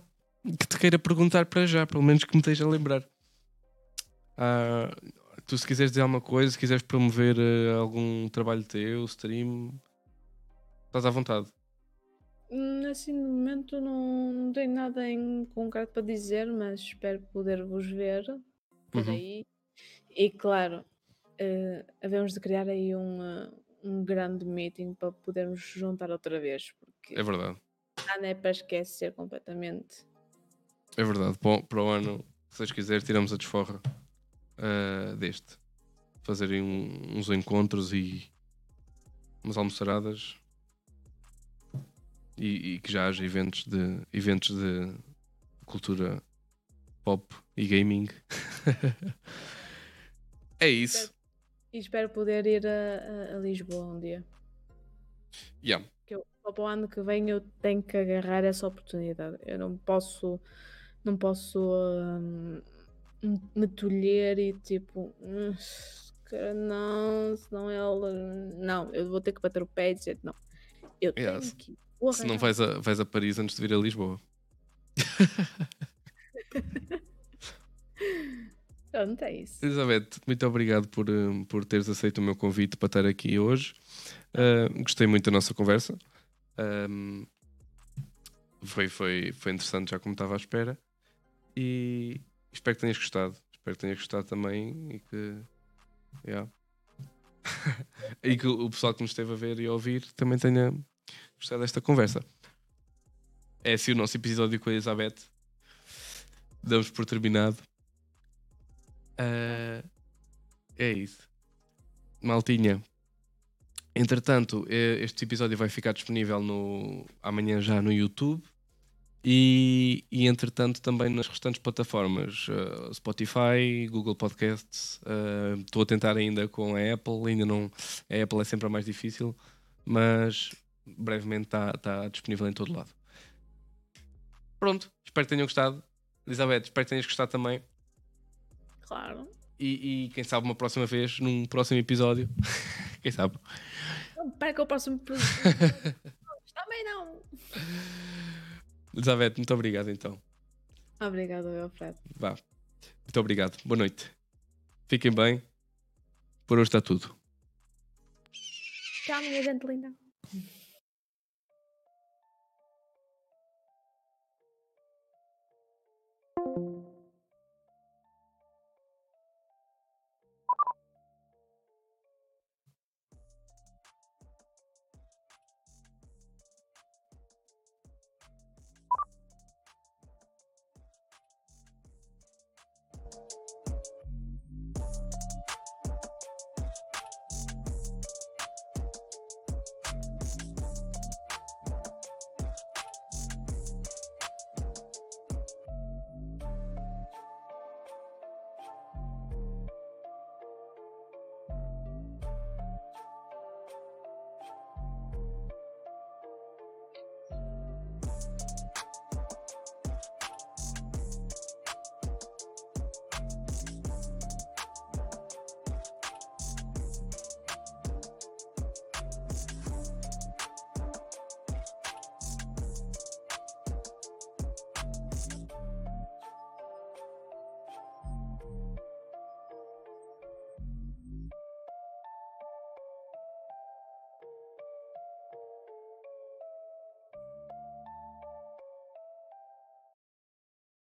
que te queira perguntar para já, pelo menos que me esteja a lembrar. Ah, tu, se quiseres dizer alguma coisa, se quiseres promover eh, algum trabalho teu, stream, estás à vontade. Hum, Assim, no momento não, não tenho nada em concreto para dizer, mas espero poder vos ver por Uhum. aí. E claro, eh, havemos de criar aí um, eh, um grande meeting para podermos juntar outra vez, porque É verdade, nada é para esquecer completamente. é verdade. O- para o ano, se vocês quiserem, tiramos a desforra ah, deste. Fazerem um- uns encontros e umas almoçaradas e, e que já haja eventos de eventos de cultura pop e gaming. <laughs> é isso. E espero poder ir a, a- a Lisboa um dia. Yeah. Que eu, para o ano que vem eu tenho que agarrar essa oportunidade. Eu não posso, não posso hum, me tolher e tipo, "Hum, cara, não, senão ele. Não, eu vou ter que bater o pé e dizer não. Eu tenho Yeah, se- que. Se não arranjar." vais a, vais a Paris antes de vir a Lisboa. <laughs> Pronto, é isso. Elizabeth, muito obrigado por, eh, por teres aceito o meu convite para estar aqui hoje. Uh, gostei muito da nossa conversa. Um, foi, foi, foi interessante, já como estava à espera. E espero que tenhas gostado. Espero que tenhas gostado também e que. Yeah. <laughs> e que o pessoal que nos esteve a ver e a ouvir também tenha gostado desta conversa. É assim o nosso episódio com a Elizabeth. Damos por terminado. Uh, é isso. Maltinha. Entretanto, este episódio vai ficar disponível no, amanhã já no YouTube. E, e entretanto também nas restantes plataformas uh, Spotify, Google Podcasts uh, estou a tentar ainda com a Apple ainda não, a Apple é sempre a mais difícil mas brevemente está tá disponível em todo lado. Pronto, espero que tenham gostado. Elizabeth, espero que tenhas gostado também. Claro. E, e quem sabe uma próxima vez num próximo episódio. <laughs> Quem sabe? Não perca o próximo também não Elizabeth, muito obrigado então. Obrigado, Alfredo. Vá. Muito obrigado. Boa noite. Fiquem bem. Por hoje está tudo. Tchau, minha gente linda. you